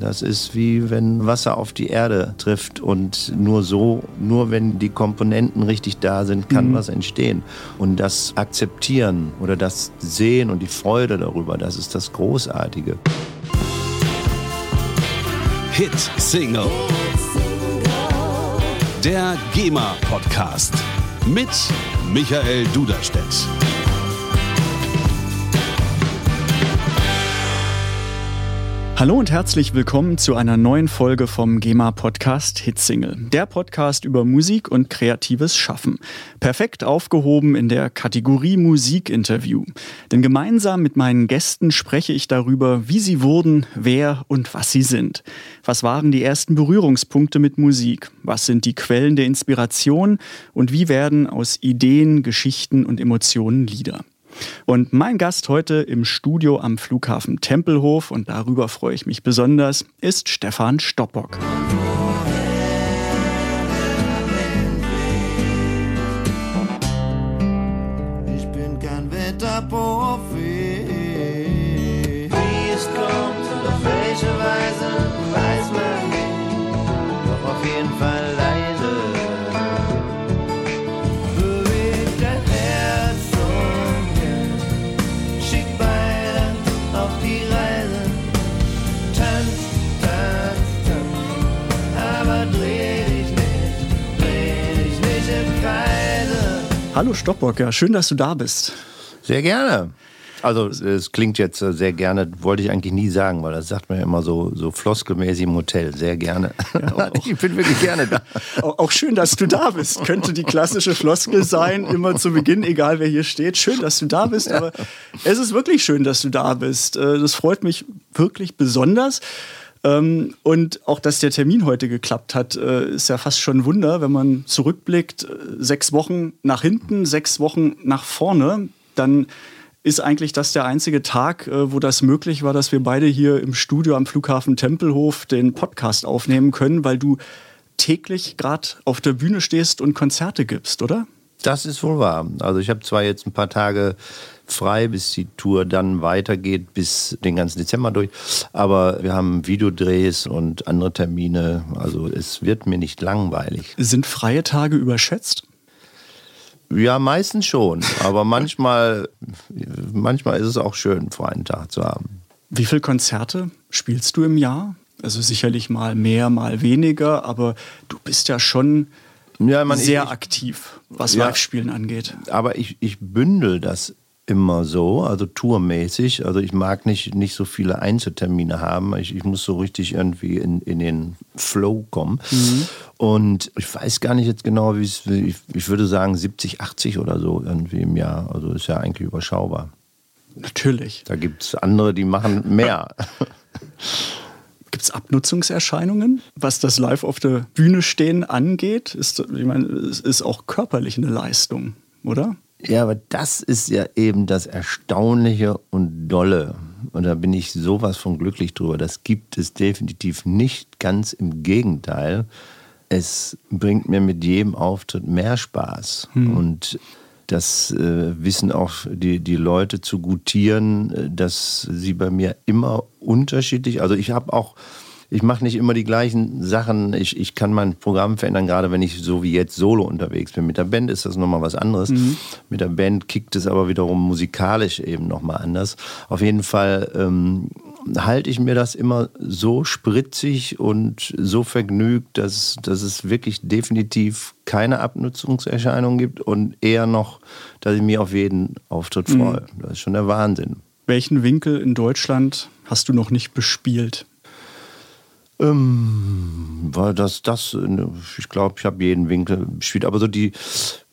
Das ist wie wenn Wasser auf die Erde trifft und nur so, nur wenn die Komponenten richtig da sind, kann mhm. was entstehen. Und das Akzeptieren oder das Sehen und die Freude darüber, das ist das Großartige. Hit Single. Der GEMA Podcast mit Michael Duderstedt. Hallo und herzlich willkommen zu einer neuen Folge vom GEMA Podcast Hitsingle. Der Podcast über Musik und kreatives Schaffen. Perfekt aufgehoben in der Kategorie Musikinterview. Denn gemeinsam mit meinen Gästen spreche ich darüber, wie sie wurden, wer und was sie sind. Was waren die ersten Berührungspunkte mit Musik? Was sind die Quellen der Inspiration? Und wie werden aus Ideen, Geschichten und Emotionen Lieder? Und mein Gast heute im Studio am Flughafen Tempelhof, und darüber freue ich mich besonders, ist Stefan Stoppock. Hallo Stockbock, ja, schön, dass du da bist. Sehr gerne. Also es klingt jetzt sehr gerne, wollte ich eigentlich nie sagen, weil das sagt man ja immer so, so floskelmäßig im Hotel. Sehr gerne. Ja, ich bin wirklich gerne da. Auch schön, dass du da bist. Könnte die klassische Floskel sein, immer zu Beginn, egal wer hier steht. Schön, dass du da bist, aber es ist wirklich schön, dass du da bist. Äh, das freut mich wirklich besonders. Ähm, und auch, dass der Termin heute geklappt hat, äh, ist ja fast schon ein Wunder, wenn man zurückblickt, äh, sechs Wochen nach hinten, sechs Wochen nach vorne, dann ist eigentlich das der einzige Tag, äh, wo das möglich war, dass wir beide hier im Studio am Flughafen Tempelhof den Podcast aufnehmen können, weil du täglich gerade auf der Bühne stehst und Konzerte gibst, oder? Das ist wohl wahr. Also ich habe zwar jetzt ein paar Tage frei, bis die Tour dann weitergeht, bis den ganzen Dezember durch. Aber wir haben Videodrehs und andere Termine. Also es wird mir nicht langweilig. Sind freie Tage überschätzt? Ja, meistens schon. Aber manchmal, manchmal ist es auch schön, freien Tag zu haben. Wie viele Konzerte spielst du im Jahr? Also sicherlich mal mehr, mal weniger, aber du bist ja schon ja, man, sehr ich, aktiv, was ja, Live-Spielen angeht. Aber ich, ich bündel das immer so, also tourmäßig. Also ich mag nicht, nicht so viele Einzeltermine haben. Ich, ich muss so richtig irgendwie in, in den Flow kommen. Mhm. Und ich weiß gar nicht jetzt genau, wie es, ich, ich würde sagen 70, 80 oder so irgendwie im Jahr. Also ist ja eigentlich überschaubar. Natürlich. Da gibt es andere, die machen mehr. Gibt es Abnutzungserscheinungen, was das Live auf der Bühne stehen angeht? Ist, ich meine, es ist auch körperlich eine Leistung, oder? Ja, aber das ist ja eben das Erstaunliche und Dolle. Und da bin ich sowas von glücklich drüber. Das gibt es definitiv nicht. Ganz im Gegenteil. Es bringt mir mit jedem Auftritt mehr Spaß. Hm. Und das äh, wissen auch die, die Leute zu gutieren, äh, dass sie bei mir immer unterschiedlich, also ich habe auch ich mache nicht immer die gleichen Sachen. Ich, ich kann mein Programm verändern, gerade wenn ich so wie jetzt solo unterwegs bin. Mit der Band ist das nochmal was anderes. Mhm. Mit der Band kickt es aber wiederum musikalisch eben nochmal anders. Auf jeden Fall ähm, halte ich mir das immer so spritzig und so vergnügt, dass, dass es wirklich definitiv keine Abnutzungserscheinungen gibt und eher noch, dass ich mich auf jeden Auftritt mhm. freue. Mhm. Das ist schon der Wahnsinn. Welchen Winkel in Deutschland hast du noch nicht bespielt? Ähm, war das, das, ich glaube, ich habe jeden Winkel gespielt. Aber so die,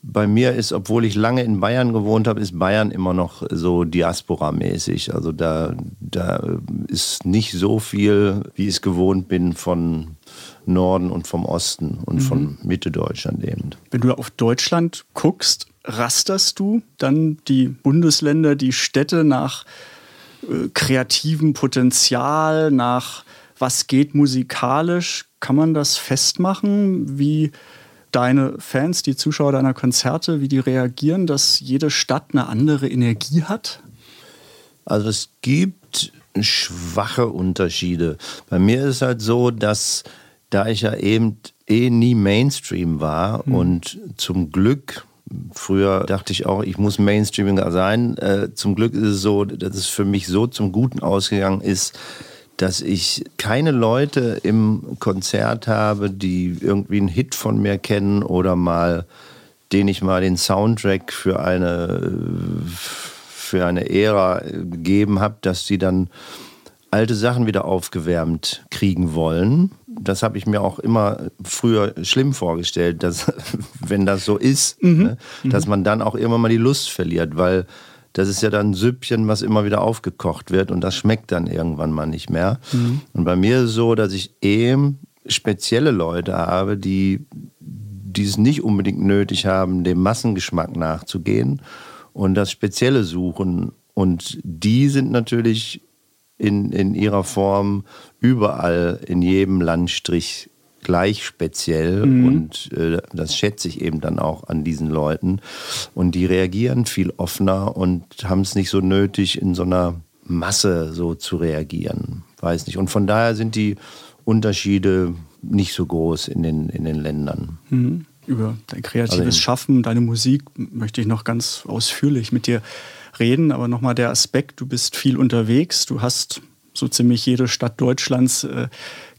bei mir ist, obwohl ich lange in Bayern gewohnt habe, ist Bayern immer noch so Diaspora-mäßig. Also da, da ist nicht so viel, wie ich es gewohnt bin von Norden und vom Osten und mhm. von Mitte Deutschland eben. Wenn du auf Deutschland guckst, rasterst du dann die Bundesländer, die Städte nach äh, kreativem Potenzial, nach was geht musikalisch? Kann man das festmachen, wie deine Fans, die Zuschauer deiner Konzerte, wie die reagieren, dass jede Stadt eine andere Energie hat? Also es gibt schwache Unterschiede. Bei mir ist es halt so, dass da ich ja eben eh nie Mainstream war Hm. und zum Glück, früher dachte ich auch, ich muss Mainstreamiger sein. Äh, zum Glück ist es so, dass es für mich so zum Guten ausgegangen ist, dass ich keine Leute im Konzert habe, die irgendwie einen Hit von mir kennen oder mal, den ich mal den Soundtrack für eine, für eine Ära gegeben habe, dass sie dann alte Sachen wieder aufgewärmt kriegen wollen. Das habe ich mir auch immer früher schlimm vorgestellt, dass wenn das so ist, ne, dass man dann auch immer mal die Lust verliert, weil das ist ja dann ein Süppchen, was immer wieder aufgekocht wird und das schmeckt dann irgendwann mal nicht mehr. Und bei mir ist es so, dass ich eben spezielle Leute habe, die, die es nicht unbedingt nötig haben, dem Massengeschmack nachzugehen und das Spezielle suchen. Und die sind natürlich in, in ihrer Form überall in jedem Landstrich gleich speziell und äh, das schätze ich eben dann auch an diesen Leuten und die reagieren viel offener und haben es nicht so nötig in so einer Masse so zu reagieren, weiß nicht und von daher sind die Unterschiede nicht so groß in den, in den Ländern. Mhm. Über dein kreatives Also Schaffen, deine Musik möchte ich noch ganz ausführlich mit dir reden. Aber nochmal der Aspekt, du bist viel unterwegs, du hast so ziemlich jede Stadt Deutschlands äh,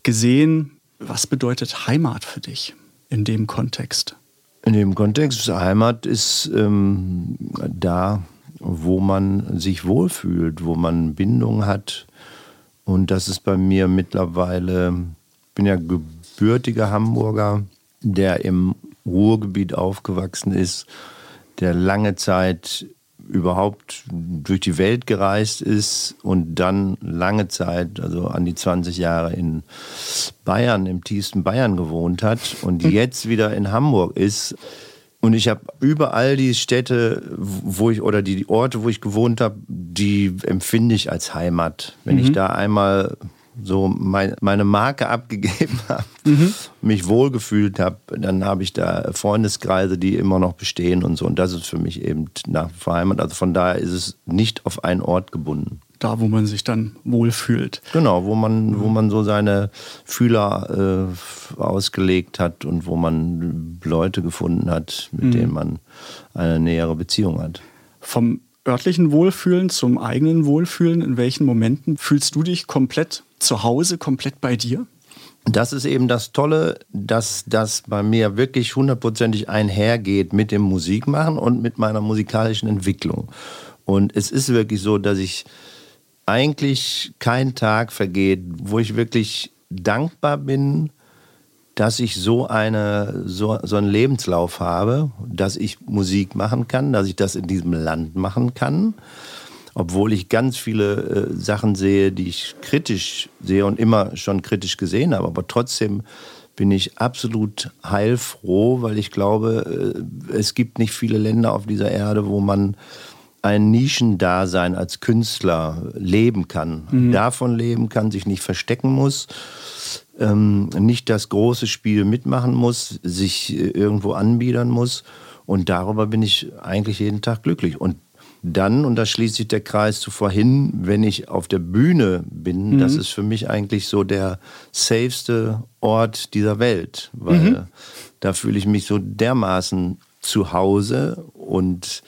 gesehen. Was bedeutet Heimat für dich in dem Kontext? In dem Kontext, Heimat ist ähm, da, wo man sich wohlfühlt, wo man Bindung hat. Und das ist bei mir mittlerweile, ich bin ja gebürtiger Hamburger, der im Ruhrgebiet aufgewachsen ist, der lange Zeit überhaupt durch die Welt gereist ist und dann lange Zeit, also an die 20 Jahre in Bayern, im tiefsten Bayern gewohnt hat und jetzt wieder in Hamburg ist. Und ich habe überall die Städte, wo ich oder die Orte, wo ich gewohnt habe, die empfinde ich als Heimat. Wenn ich da einmal so mein, meine Marke abgegeben habe, mich wohlgefühlt habe, dann habe ich da Freundeskreise, die immer noch bestehen und so. Und das ist für mich eben nach wie vor Heimat. Also von daher ist es nicht auf einen Ort gebunden. Da, wo man sich dann wohlfühlt. Genau, wo man, wo man so seine Fühler äh, ausgelegt hat und wo man Leute gefunden hat, mit denen man eine nähere Beziehung hat. Vom örtlichen Wohlfühlen zum eigenen Wohlfühlen, in welchen Momenten fühlst du dich komplett zu Hause, komplett bei dir? Das ist eben das Tolle, dass das bei mir wirklich hundertprozentig einhergeht mit dem Musikmachen und mit meiner musikalischen Entwicklung. Und es ist wirklich so, dass ich eigentlich kein Tag vergeht, wo ich wirklich dankbar bin, dass ich so, eine, so, so einen Lebenslauf habe, dass ich Musik machen kann, dass ich das in diesem Land machen kann. Obwohl ich ganz viele äh, Sachen sehe, die ich kritisch sehe und immer schon kritisch gesehen habe. Aber trotzdem bin ich absolut heilfroh, weil ich glaube, äh, es gibt nicht viele Länder auf dieser Erde, wo man ein Nischendasein als Künstler leben kann. Davon leben kann, sich nicht verstecken muss, ähm, nicht das große Spiel mitmachen muss, sich äh, irgendwo anbiedern muss. Und darüber bin ich eigentlich jeden Tag glücklich. Und dann, und da schließt sich der Kreis zu vorhin, wenn ich auf der Bühne bin, das ist für mich eigentlich so der safeste Ort dieser Welt, weil da fühle ich mich so dermaßen zu Hause und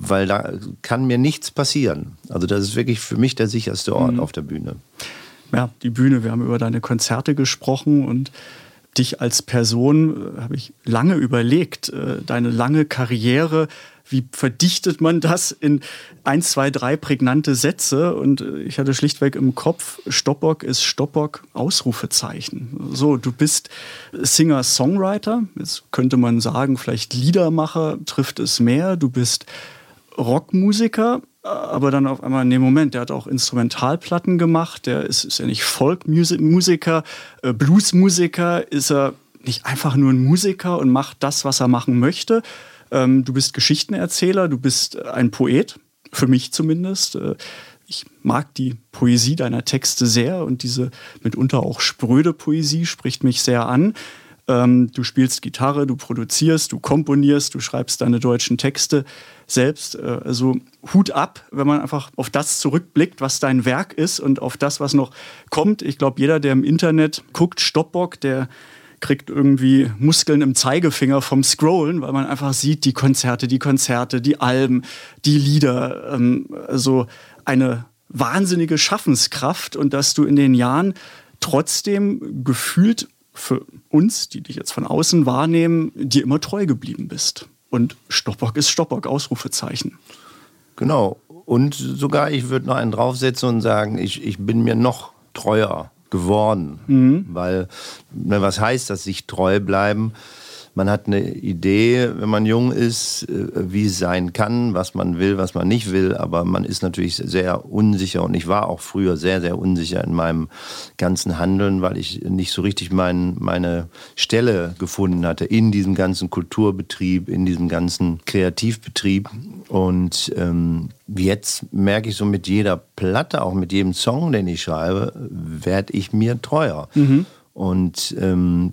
weil da kann mir nichts passieren. Also das ist wirklich für mich der sicherste Ort auf der Bühne. ja, die Bühne, wir haben über deine Konzerte gesprochen und dich als Person äh, habe ich lange überlegt, äh, deine lange Karriere, wie verdichtet man das in eins, zwei, drei prägnante Sätze und äh, ich hatte schlichtweg im Kopf, Stoppock ist Stoppock, Ausrufezeichen. So, du bist Singer-Songwriter, jetzt könnte man sagen, vielleicht Liedermacher trifft es mehr, du bist Rockmusiker, aber dann auf einmal, nee, Moment, der hat auch Instrumentalplatten gemacht, der ist, ist ja nicht Folkmusiker, äh, Bluesmusiker, ist er nicht einfach nur ein Musiker und macht das, was er machen möchte. Ähm, du bist Geschichtenerzähler, du bist ein Poet, für mich zumindest. Äh, ich mag die Poesie deiner Texte sehr und diese mitunter auch spröde Poesie spricht mich sehr an. Ähm, du spielst Gitarre, du produzierst, du komponierst, du schreibst deine deutschen Texte selbst. Also Hut ab, wenn man einfach auf das zurückblickt, was dein Werk ist und auf das, was noch kommt. Ich glaube, jeder, der im Internet guckt, Stoppbock, der kriegt irgendwie Muskeln im Zeigefinger vom Scrollen, weil man einfach sieht, die Konzerte, die Konzerte, die Alben, die Lieder, ähm, also eine wahnsinnige Schaffenskraft und dass du in den Jahren trotzdem gefühlt für uns, die dich jetzt von außen wahrnehmen, dir immer treu geblieben bist. Und Stoppock ist Stoppock, Ausrufezeichen. Genau. Und sogar, ich würde noch einen draufsetzen und sagen, ich, ich bin mir noch treuer geworden. Mhm. Weil, ne, was heißt das, sich treu bleiben? Man hat eine Idee, wenn man jung ist, äh, wie es sein kann, was man will, was man nicht will. Aber man ist natürlich sehr unsicher und ich war auch früher sehr, sehr unsicher in meinem ganzen Handeln, weil ich nicht so richtig mein, meine Stelle gefunden hatte in diesem ganzen Kulturbetrieb, in diesem ganzen Kreativbetrieb. Und ähm, jetzt merke ich so mit jeder Platte, auch mit jedem Song, den ich schreibe, werde ich mir treuer. Mhm. Und ähm,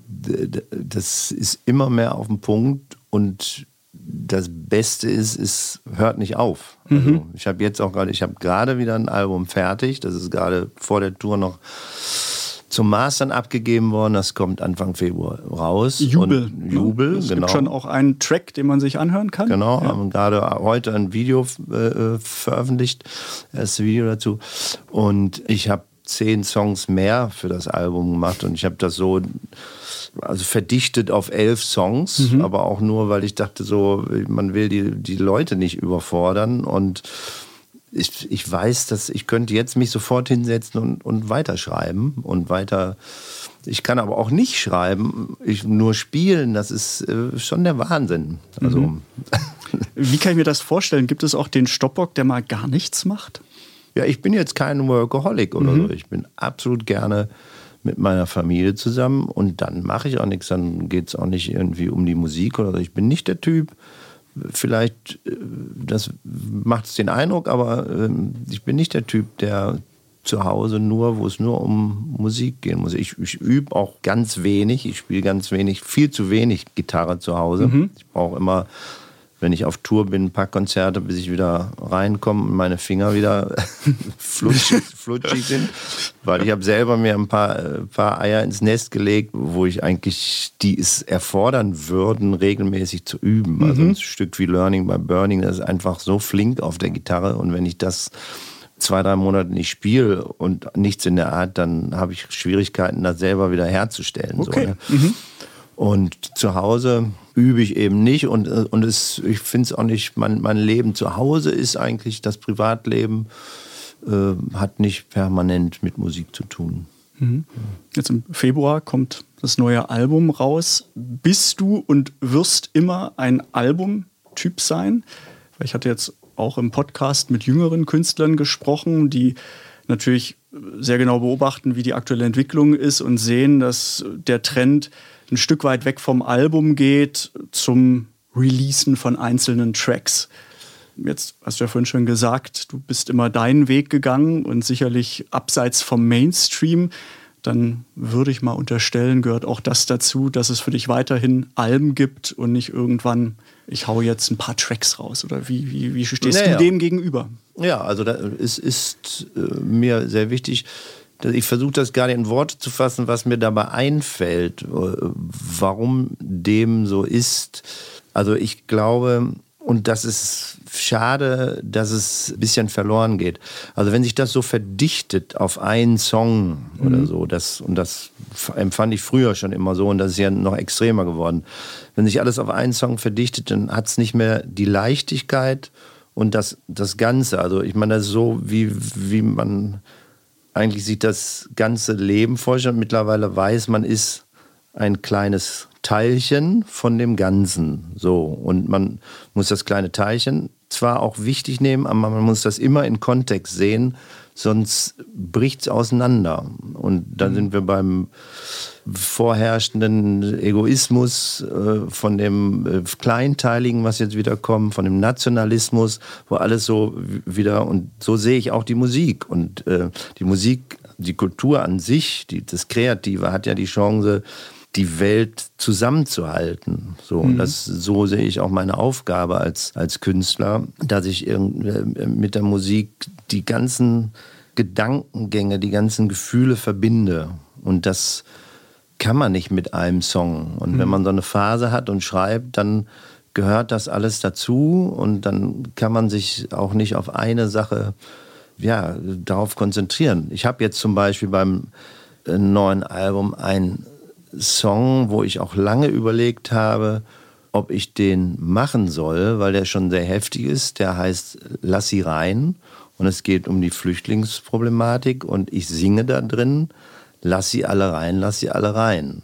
das ist immer mehr auf den Punkt und das Beste ist, es hört nicht auf. Also mhm. ich habe jetzt auch gerade, ich habe gerade wieder ein Album fertig. Das ist gerade vor der Tour noch zum Mastern abgegeben worden. Das kommt Anfang Februar raus. Jubel. Und Jubel, es genau. gibt schon auch einen Track, den man sich anhören kann. Genau, ja. haben gerade heute ein Video äh, veröffentlicht, das Video dazu. Und ich habe zehn Songs mehr für das Album gemacht und ich habe das so also verdichtet auf elf Songs, mhm. aber auch nur, weil ich dachte so, man will die, die Leute nicht überfordern und ich, ich weiß, dass ich könnte jetzt mich sofort hinsetzen und, und weiterschreiben und weiter. Ich kann aber auch nicht schreiben, ich nur spielen. Das ist äh, schon der Wahnsinn. Also. Mhm. Wie kann ich mir das vorstellen? Gibt es auch den Stoppbock, der mal gar nichts macht? Ja, ich bin jetzt kein Workaholic oder mhm. so. Ich bin absolut gerne mit meiner Familie zusammen und dann mache ich auch nichts. Dann geht es auch nicht irgendwie um die Musik oder so. Ich bin nicht der Typ. Vielleicht, äh, das macht es den Eindruck, aber ähm, ich bin nicht der Typ, der zu Hause nur, wo es nur um Musik gehen muss. Ich, ich übe auch ganz wenig. Ich spiele ganz wenig, viel zu wenig Gitarre zu Hause. Mhm. Ich brauche immer wenn ich auf Tour bin, ein paar Konzerte, bis ich wieder reinkomme und meine Finger wieder flutschig, flutschig sind. Weil ich habe selber mir ein paar, äh, paar Eier ins Nest gelegt, wo ich eigentlich, die es erfordern würden, regelmäßig zu üben. Also mhm. ein Stück wie Learning by Burning, das ist einfach so flink auf der Gitarre. Und wenn ich das zwei, drei Monate nicht spiele und nichts in der Art, dann habe ich Schwierigkeiten, das selber wieder herzustellen. Okay. So, ne? mhm. Und zu Hause übe ich eben nicht und, und es, ich finde es auch nicht, mein, mein Leben zu Hause ist eigentlich das Privatleben, äh, hat nicht permanent mit Musik zu tun. Mhm. Jetzt im Februar kommt das neue Album raus. Bist du und wirst immer ein Albumtyp sein? Ich hatte jetzt auch im Podcast mit jüngeren Künstlern gesprochen, die natürlich sehr genau beobachten, wie die aktuelle Entwicklung ist und sehen, dass der Trend ein Stück weit weg vom Album geht zum Releasen von einzelnen Tracks. Jetzt hast du ja vorhin schon gesagt, du bist immer deinen Weg gegangen und sicherlich abseits vom Mainstream. Dann würde ich mal unterstellen, gehört auch das dazu, dass es für dich weiterhin Alben gibt und nicht irgendwann, ich hau jetzt ein paar Tracks raus. Oder wie, wie, wie stehst naja. du dem gegenüber? Ja, also es ist äh, mir sehr wichtig, ich versuche das nicht in Worte zu fassen, was mir dabei einfällt, äh, warum dem so ist. Also ich glaube, und das ist schade, dass es ein bisschen verloren geht. Also wenn sich das so verdichtet auf einen Song mhm. oder so, das, und das empfand ich früher schon immer so und das ist ja noch extremer geworden. Wenn sich alles auf einen Song verdichtet, dann hat es nicht mehr die Leichtigkeit und das, das Ganze. Also ich meine, das ist so, wie, wie man eigentlich sich das ganze Leben vorstellt. Mittlerweile weiß man, ist ein kleines Teilchen von dem Ganzen. So. Und man muss das kleine Teilchen zwar auch wichtig nehmen, aber man muss das immer in Kontext sehen, sonst bricht es auseinander. Und dann mhm. sind wir beim vorherrschenden Egoismus, äh, von dem äh, Kleinteiligen, was jetzt wieder kommt, von dem Nationalismus, wo alles so wieder, und so sehe ich auch die Musik. Und äh, die Musik, die Kultur an sich, die, das Kreative hat ja die Chance, die Welt zusammenzuhalten. So, und das, so sehe ich auch meine Aufgabe als, als Künstler, dass ich mit der Musik die ganzen Gedankengänge, die ganzen Gefühle verbinde. Und das kann man nicht mit einem Song. Und wenn man so eine Phase hat und schreibt, dann gehört das alles dazu und dann kann man sich auch nicht auf eine Sache ja, darauf konzentrieren. Ich habe jetzt zum Beispiel beim äh, neuen Album einen Song, wo ich auch lange überlegt habe, ob ich den machen soll, weil der schon sehr heftig ist. Der heißt Lass sie rein und es geht um die Flüchtlingsproblematik und ich singe da drin, lass sie alle rein, lass sie alle rein.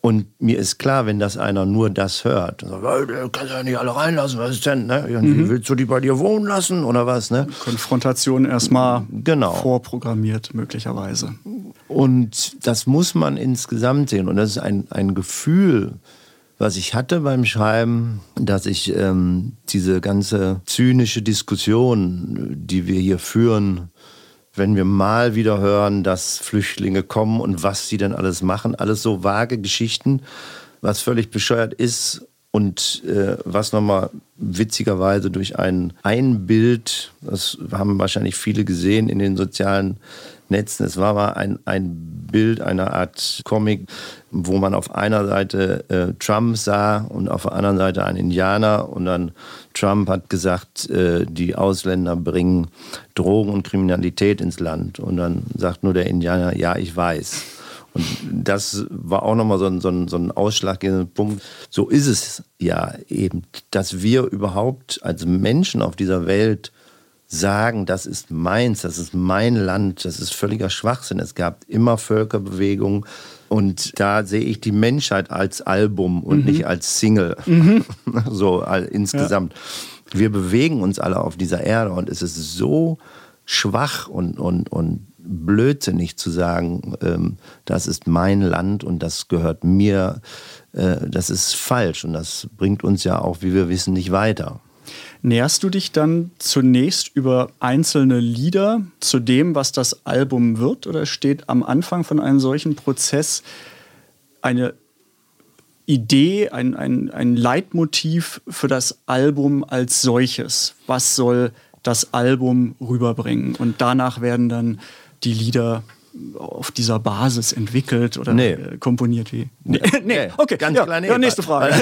Und mir ist klar, wenn das einer nur das hört, dann sagt, "Ey, du kannst ja nicht alle reinlassen, was ist denn? Ne? Irgendwie Willst du die bei dir wohnen lassen oder was? Ne? Konfrontation erstmal Genau. vorprogrammiert, möglicherweise. Und das muss man insgesamt sehen. Und das ist ein, ein Gefühl, was ich hatte beim Schreiben, dass ich ähm, diese ganze zynische Diskussion, die wir hier führen, wenn wir mal wieder hören, dass Flüchtlinge kommen und was sie denn alles machen, alles so vage Geschichten, was völlig bescheuert ist und äh, was nochmal witzigerweise durch ein, ein Bild, das haben wahrscheinlich viele gesehen in den sozialen Netzen, es war mal ein, ein Bild einer Art Comic, wo man auf einer Seite äh, Trump sah und auf der anderen Seite einen Indianer und dann Trump hat gesagt, äh, die Ausländer bringen Drogen und Kriminalität ins Land und dann sagt nur der Indianer, ja, ich weiß. Und das war auch nochmal so ein, so, ein, so ein ausschlaggebender Punkt. So ist es ja eben, dass wir überhaupt als Menschen auf dieser Welt sagen, das ist meins, das ist mein Land, das ist völliger Schwachsinn. Es gab immer Völkerbewegungen und da sehe ich die Menschheit als Album und nicht als Single. so all, insgesamt. Wir bewegen uns alle auf dieser Erde und es ist so schwach und, und, und blödsinnig zu sagen, ähm, das ist mein Land und das gehört mir. Äh, das ist falsch und das bringt uns ja auch, wie wir wissen, nicht weiter. Näherst du dich dann zunächst über einzelne Lieder zu dem, was das Album wird? Oder steht am Anfang von einem solchen Prozess eine Idee, ein, ein, ein Leitmotiv für das Album als solches? Was soll das Album rüberbringen? Und danach werden dann die Lieder auf dieser Basis entwickelt oder Nee. äh, komponiert wie? Nee, nee. okay, ganz ja, klar, nee. ja, nächste Frage.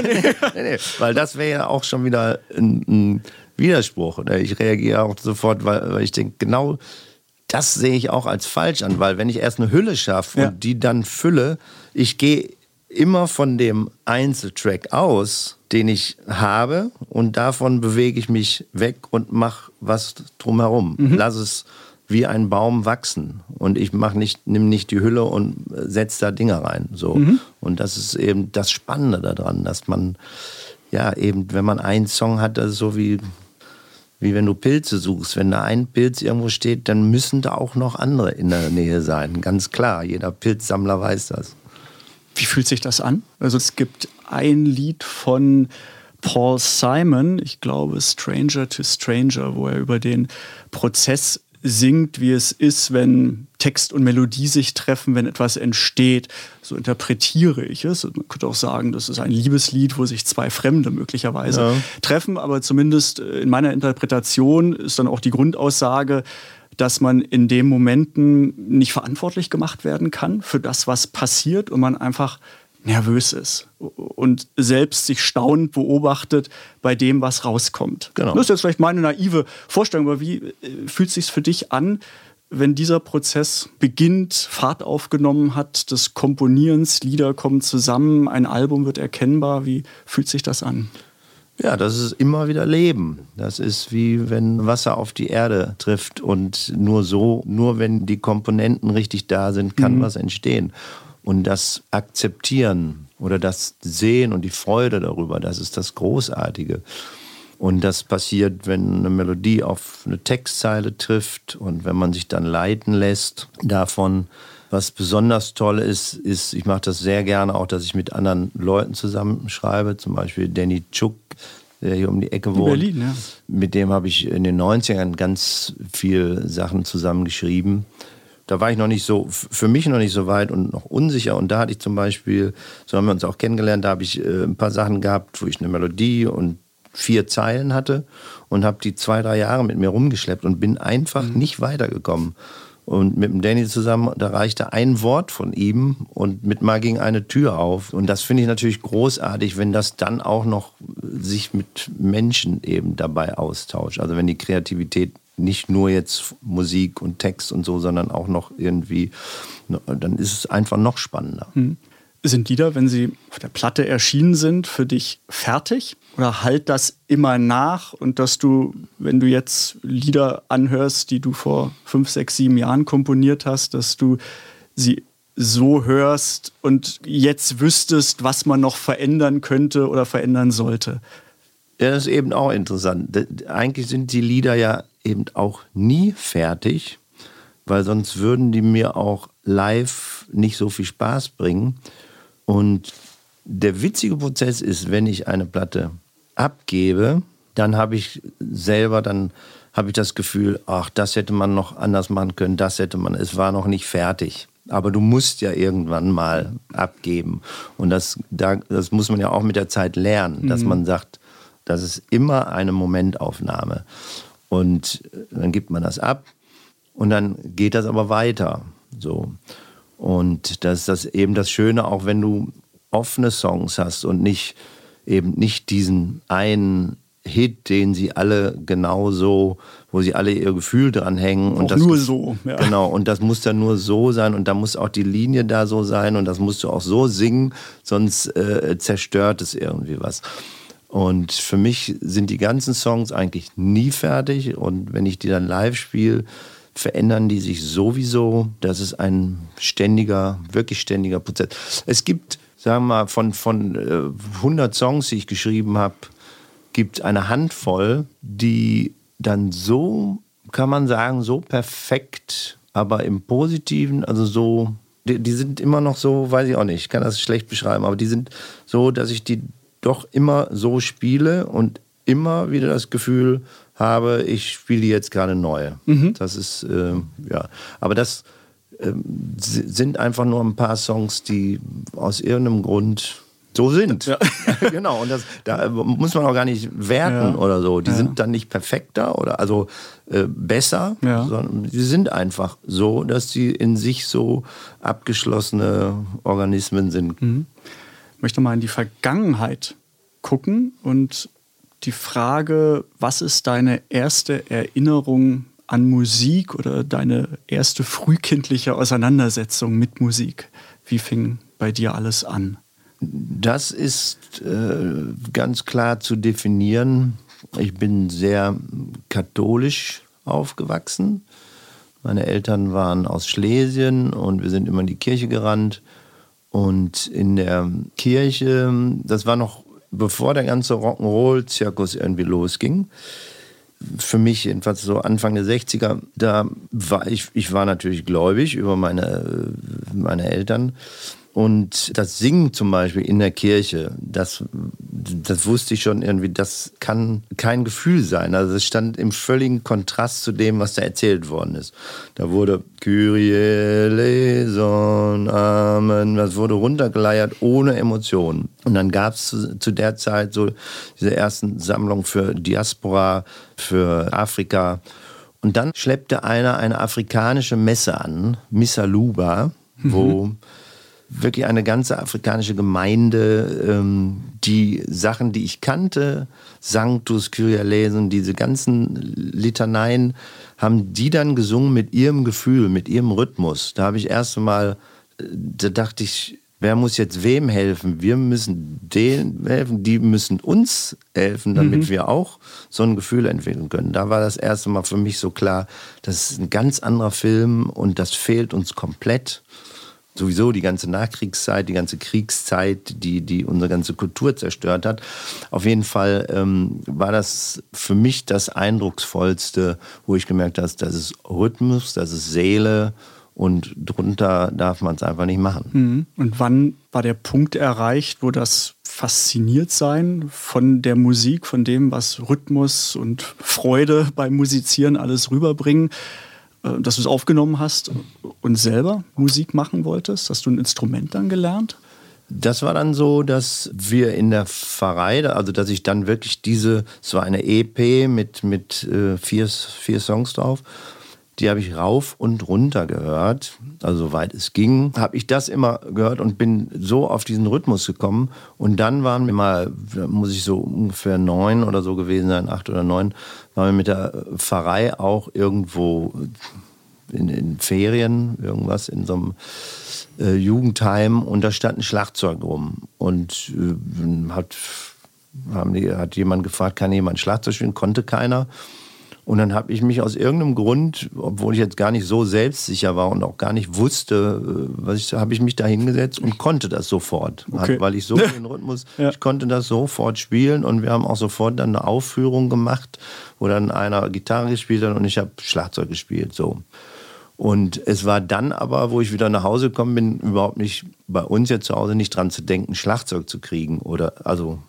Weil, weil das wäre ja auch schon wieder ein, ein Widerspruch. Oder ich reagiere auch sofort, weil, weil ich denke, genau das sehe ich auch als falsch an, weil wenn ich erst eine Hülle schaffe Ja. und die dann fülle, ich gehe immer von dem Einzeltrack aus, den ich habe und davon bewege ich mich weg und mache was drumherum. Lass es wie ein Baum wachsen und ich mach nicht, nimm nicht die Hülle und setze da Dinger rein. So. Und das ist eben das Spannende daran, dass man ja eben, wenn man einen Song hat, das ist so wie wie wenn du Pilze suchst. Wenn da ein Pilz irgendwo steht, dann müssen da auch noch andere in der Nähe sein. Ganz klar, jeder Pilzsammler weiß das. Wie fühlt sich das an? Also es gibt ein Lied von Paul Simon, ich glaube Stranger to Stranger, wo er über den Prozess singt, wie es ist, wenn Text und Melodie sich treffen, wenn etwas entsteht. So interpretiere ich es. Und Man könnte auch sagen, das ist ein Liebeslied, wo sich zwei Fremde möglicherweise Ja. treffen. Aber zumindest äh, in meiner Interpretation ist dann auch die Grundaussage, dass man in den Momenten nicht verantwortlich gemacht werden kann für das, was passiert und man einfach nervös ist und selbst sich staunend beobachtet bei dem, was rauskommt. Genau. Das ist jetzt vielleicht meine naive Vorstellung, aber wie äh, fühlt es sich für dich an, wenn dieser Prozess beginnt, Fahrt aufgenommen hat, des Komponierens, Lieder kommen zusammen, ein Album wird erkennbar, wie fühlt sich das an? Ja, das ist immer wieder Leben. Das ist wie wenn Wasser auf die Erde trifft und nur so, nur wenn die Komponenten richtig da sind, kann was entstehen. Und das Akzeptieren oder das Sehen und die Freude darüber, das ist das Großartige. Und das passiert, wenn eine Melodie auf eine Textzeile trifft und wenn man sich dann leiten lässt davon. Was besonders toll ist, ist, ich mache das sehr gerne auch, dass ich mit anderen Leuten zusammenschreibe, zum Beispiel Danny Chuk, der hier um die Ecke wohnt. Berlin, ja. Mit dem habe ich in den 90ern ganz viel Sachen zusammengeschrieben. Da war ich noch nicht so, für mich noch nicht so weit und noch unsicher. Und da hatte ich zum Beispiel, so haben wir uns auch kennengelernt, da habe ich äh, ein paar Sachen gehabt, wo ich eine Melodie und vier Zeilen hatte und habe die zwei, drei Jahre mit mir rumgeschleppt und bin einfach mhm. nicht weitergekommen. Und mit dem Danny zusammen, da reichte ein Wort von ihm und mit mal ging eine Tür auf. Und das finde ich natürlich großartig, wenn das dann auch noch sich mit Menschen eben dabei austauscht. Also wenn die Kreativität nicht nur jetzt Musik und Text und so, sondern auch noch irgendwie, dann ist es einfach noch spannender. Hm. Sind Lieder, wenn sie auf der Platte erschienen sind, für dich fertig? Oder halt das immer nach und dass du, wenn du jetzt Lieder anhörst, die du vor fünf, sechs, sieben Jahren komponiert hast, dass du sie so hörst und jetzt wüsstest, was man noch verändern könnte oder verändern sollte? Ja, das ist eben auch interessant. Eigentlich sind die Lieder ja eben auch nie fertig, weil sonst würden die mir auch live nicht so viel Spaß bringen. Und der witzige Prozess ist, wenn ich eine Platte abgebe, dann habe ich selber, dann habe ich das Gefühl, ach, das hätte man noch anders machen können, das hätte man, es war noch nicht fertig. Aber du musst ja irgendwann mal abgeben. Und das, da, das muss man ja auch mit der Zeit lernen, mhm. dass man sagt, das ist immer eine Momentaufnahme. Und dann gibt man das ab und dann geht das aber weiter. So. Und das ist das eben das Schöne, auch wenn du offene Songs hast und nicht eben nicht diesen einen Hit, den sie alle genauso, wo sie alle ihr Gefühl dran hängen. und das, nur so. Ja. Genau, und das muss dann nur so sein und da muss auch die Linie da so sein und das musst du auch so singen, sonst äh, zerstört es irgendwie was. Und für mich sind die ganzen Songs eigentlich nie fertig und wenn ich die dann live spiele, verändern die sich sowieso. Das ist ein ständiger, wirklich ständiger Prozess. Es gibt, sagen wir mal, von, von 100 äh, Songs, die ich geschrieben habe, gibt eine Handvoll, die dann so, kann man sagen, so perfekt, aber im Positiven, also so, die, die sind immer noch so, weiß ich auch nicht, ich kann das schlecht beschreiben, aber die sind so, dass ich die doch immer so spiele und immer wieder das Gefühl habe, ich spiele jetzt gerade neu. Mhm. Das ist, äh, ja, aber das äh, sind einfach nur ein paar Songs, die aus irgendeinem Grund so sind. Ja. genau, und das, da muss man auch gar nicht werten ja. oder so. Die ja. sind dann nicht perfekter oder also äh, besser, sondern sie sind einfach so, dass sie in sich so abgeschlossene Organismen sind. Mhm. Ich möchte mal in die Vergangenheit gucken und die Frage, was ist deine erste Erinnerung an Musik oder deine erste frühkindliche Auseinandersetzung mit Musik? Wie fing bei dir alles an? Das ist äh, ganz klar zu definieren. Ich bin sehr katholisch aufgewachsen. Meine Eltern waren aus Schlesien und wir sind immer in die Kirche gerannt. Und in der Kirche, das war noch bevor der ganze Rock'n'Roll-Zirkus irgendwie losging, für mich jedenfalls so Anfang der 60er, da war ich, ich war natürlich gläubig über meine, meine Eltern und das Singen zum Beispiel in der Kirche, das, das wusste ich schon irgendwie, das kann kein Gefühl sein. Also es stand im völligen Kontrast zu dem, was da erzählt worden ist. Da wurde Kyrie eleison, Amen, das wurde runtergeleiert ohne Emotionen. Und dann gab es zu, zu der Zeit so diese ersten Sammlungen für Diaspora, für Afrika. Und dann schleppte einer eine afrikanische Messe an, Missa Luba, wo mhm wirklich eine ganze afrikanische Gemeinde, ähm, die Sachen, die ich kannte, Sanctus, Kyrialesen, diese ganzen Litaneien, haben die dann gesungen mit ihrem Gefühl, mit ihrem Rhythmus. Da habe ich erst einmal, äh, da dachte ich, wer muss jetzt wem helfen? Wir müssen denen helfen, die müssen uns helfen, damit mhm. wir auch so ein Gefühl entwickeln können. Da war das erste Mal für mich so klar, das ist ein ganz anderer Film und das fehlt uns komplett sowieso die ganze Nachkriegszeit, die ganze Kriegszeit, die, die unsere ganze Kultur zerstört hat. Auf jeden Fall ähm, war das für mich das Eindrucksvollste, wo ich gemerkt habe, das ist Rhythmus, das ist Seele und drunter darf man es einfach nicht machen. Mhm. Und wann war der Punkt erreicht, wo das fasziniert sein von der Musik, von dem, was Rhythmus und Freude beim Musizieren alles rüberbringen? Äh, dass du es aufgenommen hast und selber Musik machen wolltest? Hast du ein Instrument dann gelernt? Das war dann so, dass wir in der Pfarrei, also dass ich dann wirklich diese, es war eine EP mit, mit äh, vier, vier Songs drauf, die habe ich rauf und runter gehört, also soweit es ging, habe ich das immer gehört und bin so auf diesen Rhythmus gekommen. Und dann waren wir mal, muss ich so ungefähr neun oder so gewesen sein, acht oder neun, waren wir mit der Pfarrei auch irgendwo in, in Ferien, irgendwas in so einem äh, Jugendheim und da stand ein Schlagzeug rum. Und äh, hat, haben die, hat jemand gefragt, kann jemand Schlagzeug spielen? Konnte keiner. Und dann habe ich mich aus irgendeinem Grund, obwohl ich jetzt gar nicht so selbstsicher war und auch gar nicht wusste, äh, was ich, habe ich mich da hingesetzt und konnte das sofort, Okay. weil ich so den Rhythmus, Ja. ich konnte das sofort spielen und wir haben auch sofort dann eine Aufführung gemacht, wo dann einer Gitarre gespielt hat und ich habe Schlagzeug gespielt, so. Und es war dann aber, wo ich wieder nach Hause gekommen bin, überhaupt nicht bei uns jetzt zu Hause nicht dran zu denken, Schlagzeug zu kriegen. Oder also,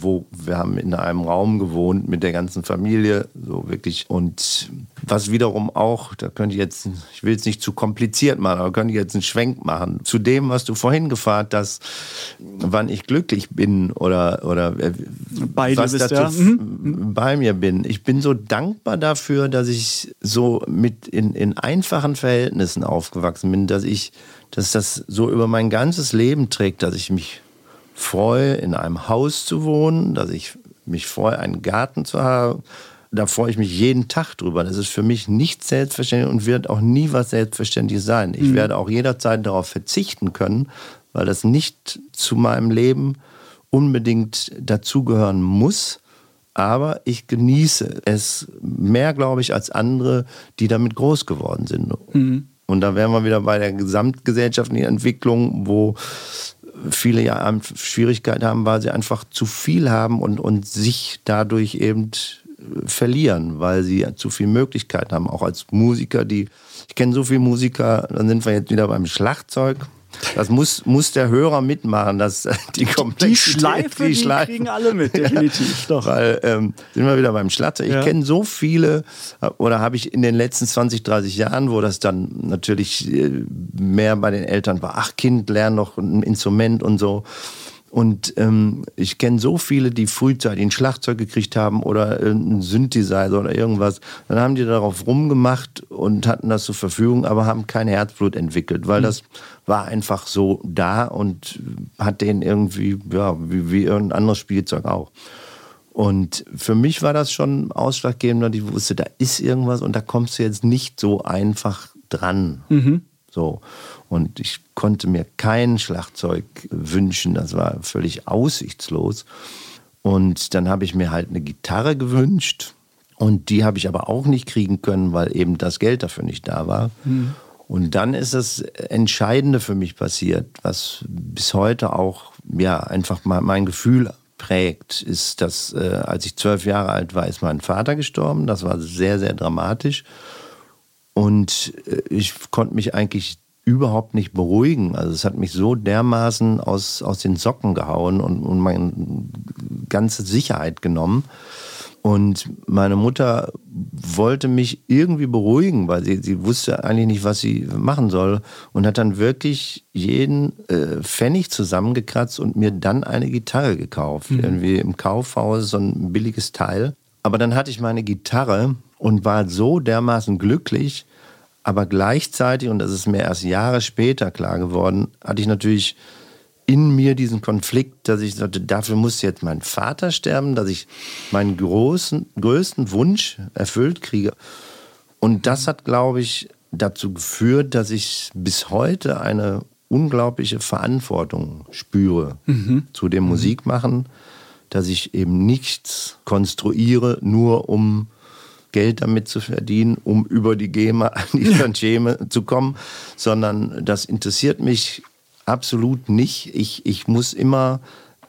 wo wir haben in einem Raum gewohnt mit der ganzen Familie, so wirklich. Und was wiederum auch, da könnte ich jetzt, ich will es nicht zu kompliziert machen, aber könnte ich jetzt einen Schwenk machen. Zu dem, was du vorhin gefragt hast, wann ich glücklich bin oder, oder äh, Bei dir was dazu ja. f- Mhm. bei mir bin. Ich bin so dankbar dafür, dass ich so mit in, in einfachen Verhältnissen aufgewachsen bin, dass ich, dass das so über mein ganzes Leben trägt, dass ich mich freue, in einem Haus zu wohnen, dass ich mich freue, einen Garten zu haben. Da freue ich mich jeden Tag drüber. Das ist für mich nicht selbstverständlich und wird auch nie was selbstverständlich sein. Ich werde auch jederzeit darauf verzichten können, weil das nicht zu meinem Leben unbedingt dazugehören muss. Aber ich genieße es mehr, glaube ich, als andere, die damit groß geworden sind. Und da wären wir wieder bei der gesamtgesellschaftlichen Entwicklung, wo viele ja Schwierigkeiten haben, weil sie einfach zu viel haben und, und sich dadurch eben äh, verlieren, weil sie zu viele Möglichkeiten haben. Auch als Musiker, die, ich kenne so viele Musiker, dann sind wir jetzt wieder beim Schlagzeug. Das muss, muss der Hörer mitmachen, dass äh, die Die Komplexität, Schleife, die, kriegen alle mit, definitiv. Doch. weil ähm, sind wir wieder beim Schlagzeug. Ich Ja. kenne so viele, äh, oder habe ich in den letzten 20, 30 Jahren, wo das dann natürlich äh, mehr bei den Eltern war, ach Kind, lern noch ein Instrument und so. Und ähm, ich kenne so viele, die frühzeitig ein Schlagzeug gekriegt haben oder einen Synthesizer oder irgendwas. Dann haben die darauf rumgemacht und hatten das zur Verfügung, aber haben kein Herzblut entwickelt, weil das war einfach so da und hat denen irgendwie, ja, wie, wie irgendein anderes Spielzeug auch. Und für mich war das schon ausschlaggebend, dass ich wusste, da ist irgendwas und da kommst du jetzt nicht so einfach dran. So. Und ich konnte mir kein Schlagzeug wünschen, das war völlig aussichtslos. Und dann habe ich mir halt eine Gitarre gewünscht und die habe ich aber auch nicht kriegen können, weil eben das Geld dafür nicht da war. Und dann ist das Entscheidende für mich passiert, was bis heute auch ja einfach mein Gefühl prägt, ist, dass äh, als ich zwölf Jahre alt war, ist mein Vater gestorben. Das war sehr, sehr dramatisch. Und äh, ich konnte mich eigentlich überhaupt nicht beruhigen. Also es hat mich so dermaßen aus, aus den Socken gehauen und, und meine ganze Sicherheit genommen. Und meine Mutter wollte mich irgendwie beruhigen, weil sie, sie wusste eigentlich nicht, was sie machen soll. Und hat dann wirklich jeden äh, Pfennig zusammengekratzt und mir dann eine Gitarre gekauft. Irgendwie im Kaufhaus so ein billiges Teil. Aber dann hatte ich meine Gitarre und war so dermaßen glücklich. Aber gleichzeitig, und das ist mir erst Jahre später klar geworden, hatte ich natürlich in mir diesen Konflikt, dass ich sagte, dafür muss jetzt mein Vater sterben, dass ich meinen großen, größten Wunsch erfüllt kriege. Und das hat, glaube ich, dazu geführt, dass ich bis heute eine unglaubliche Verantwortung spüre zu dem Musikmachen, dass ich eben nichts konstruiere, nur um Geld damit zu verdienen, um über die GEMA an die Tantieme zu kommen, sondern das interessiert mich absolut nicht. Ich, ich muss immer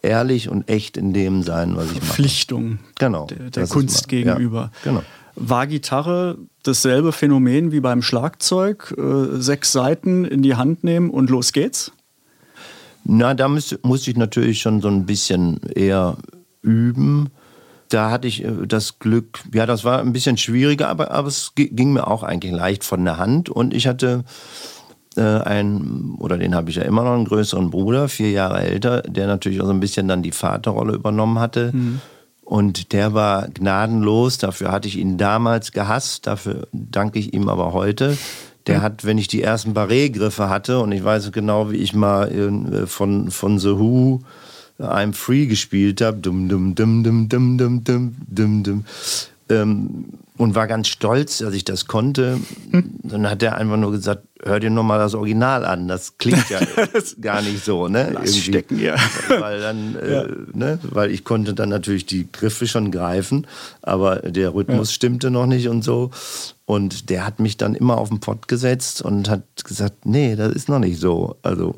ehrlich und echt in dem sein, was ich mache. Verpflichtung Genau. der, der Kunst mal- ja, gegenüber. genau. War Gitarre dasselbe Phänomen wie beim Schlagzeug? Äh, sechs Seiten in die Hand nehmen und los geht's? Na, da müsste, muss ich natürlich schon so ein bisschen eher üben. da hatte ich äh, das Glück, ja, das war ein bisschen schwieriger, aber, aber es gi- ging mir auch eigentlich leicht von der Hand. Und ich hatte äh, einen, oder den habe ich ja immer noch, einen größeren Bruder, vier Jahre älter, der natürlich auch so ein bisschen dann die Vaterrolle übernommen hatte. Und der war gnadenlos, dafür hatte ich ihn damals gehasst, dafür danke ich ihm aber heute. Der hat, wenn ich die ersten Barré-Griffe hatte, und ich weiß genau, wie ich mal äh, von, von The Who I'm Free gespielt habe, dum dum dum dum dum dum dum dum dum, ähm, und war ganz stolz, dass ich das konnte. Dann hat er einfach nur gesagt, hör dir nur mal das Original an, das klingt ja gar nicht so, ne? Lass stecken, ja. Weil dann, äh, ne? weil ich konnte dann natürlich die Griffe schon greifen, aber der Rhythmus stimmte noch nicht und so. Und der hat mich dann immer auf den Pott gesetzt und hat gesagt, nee, das ist noch nicht so. Also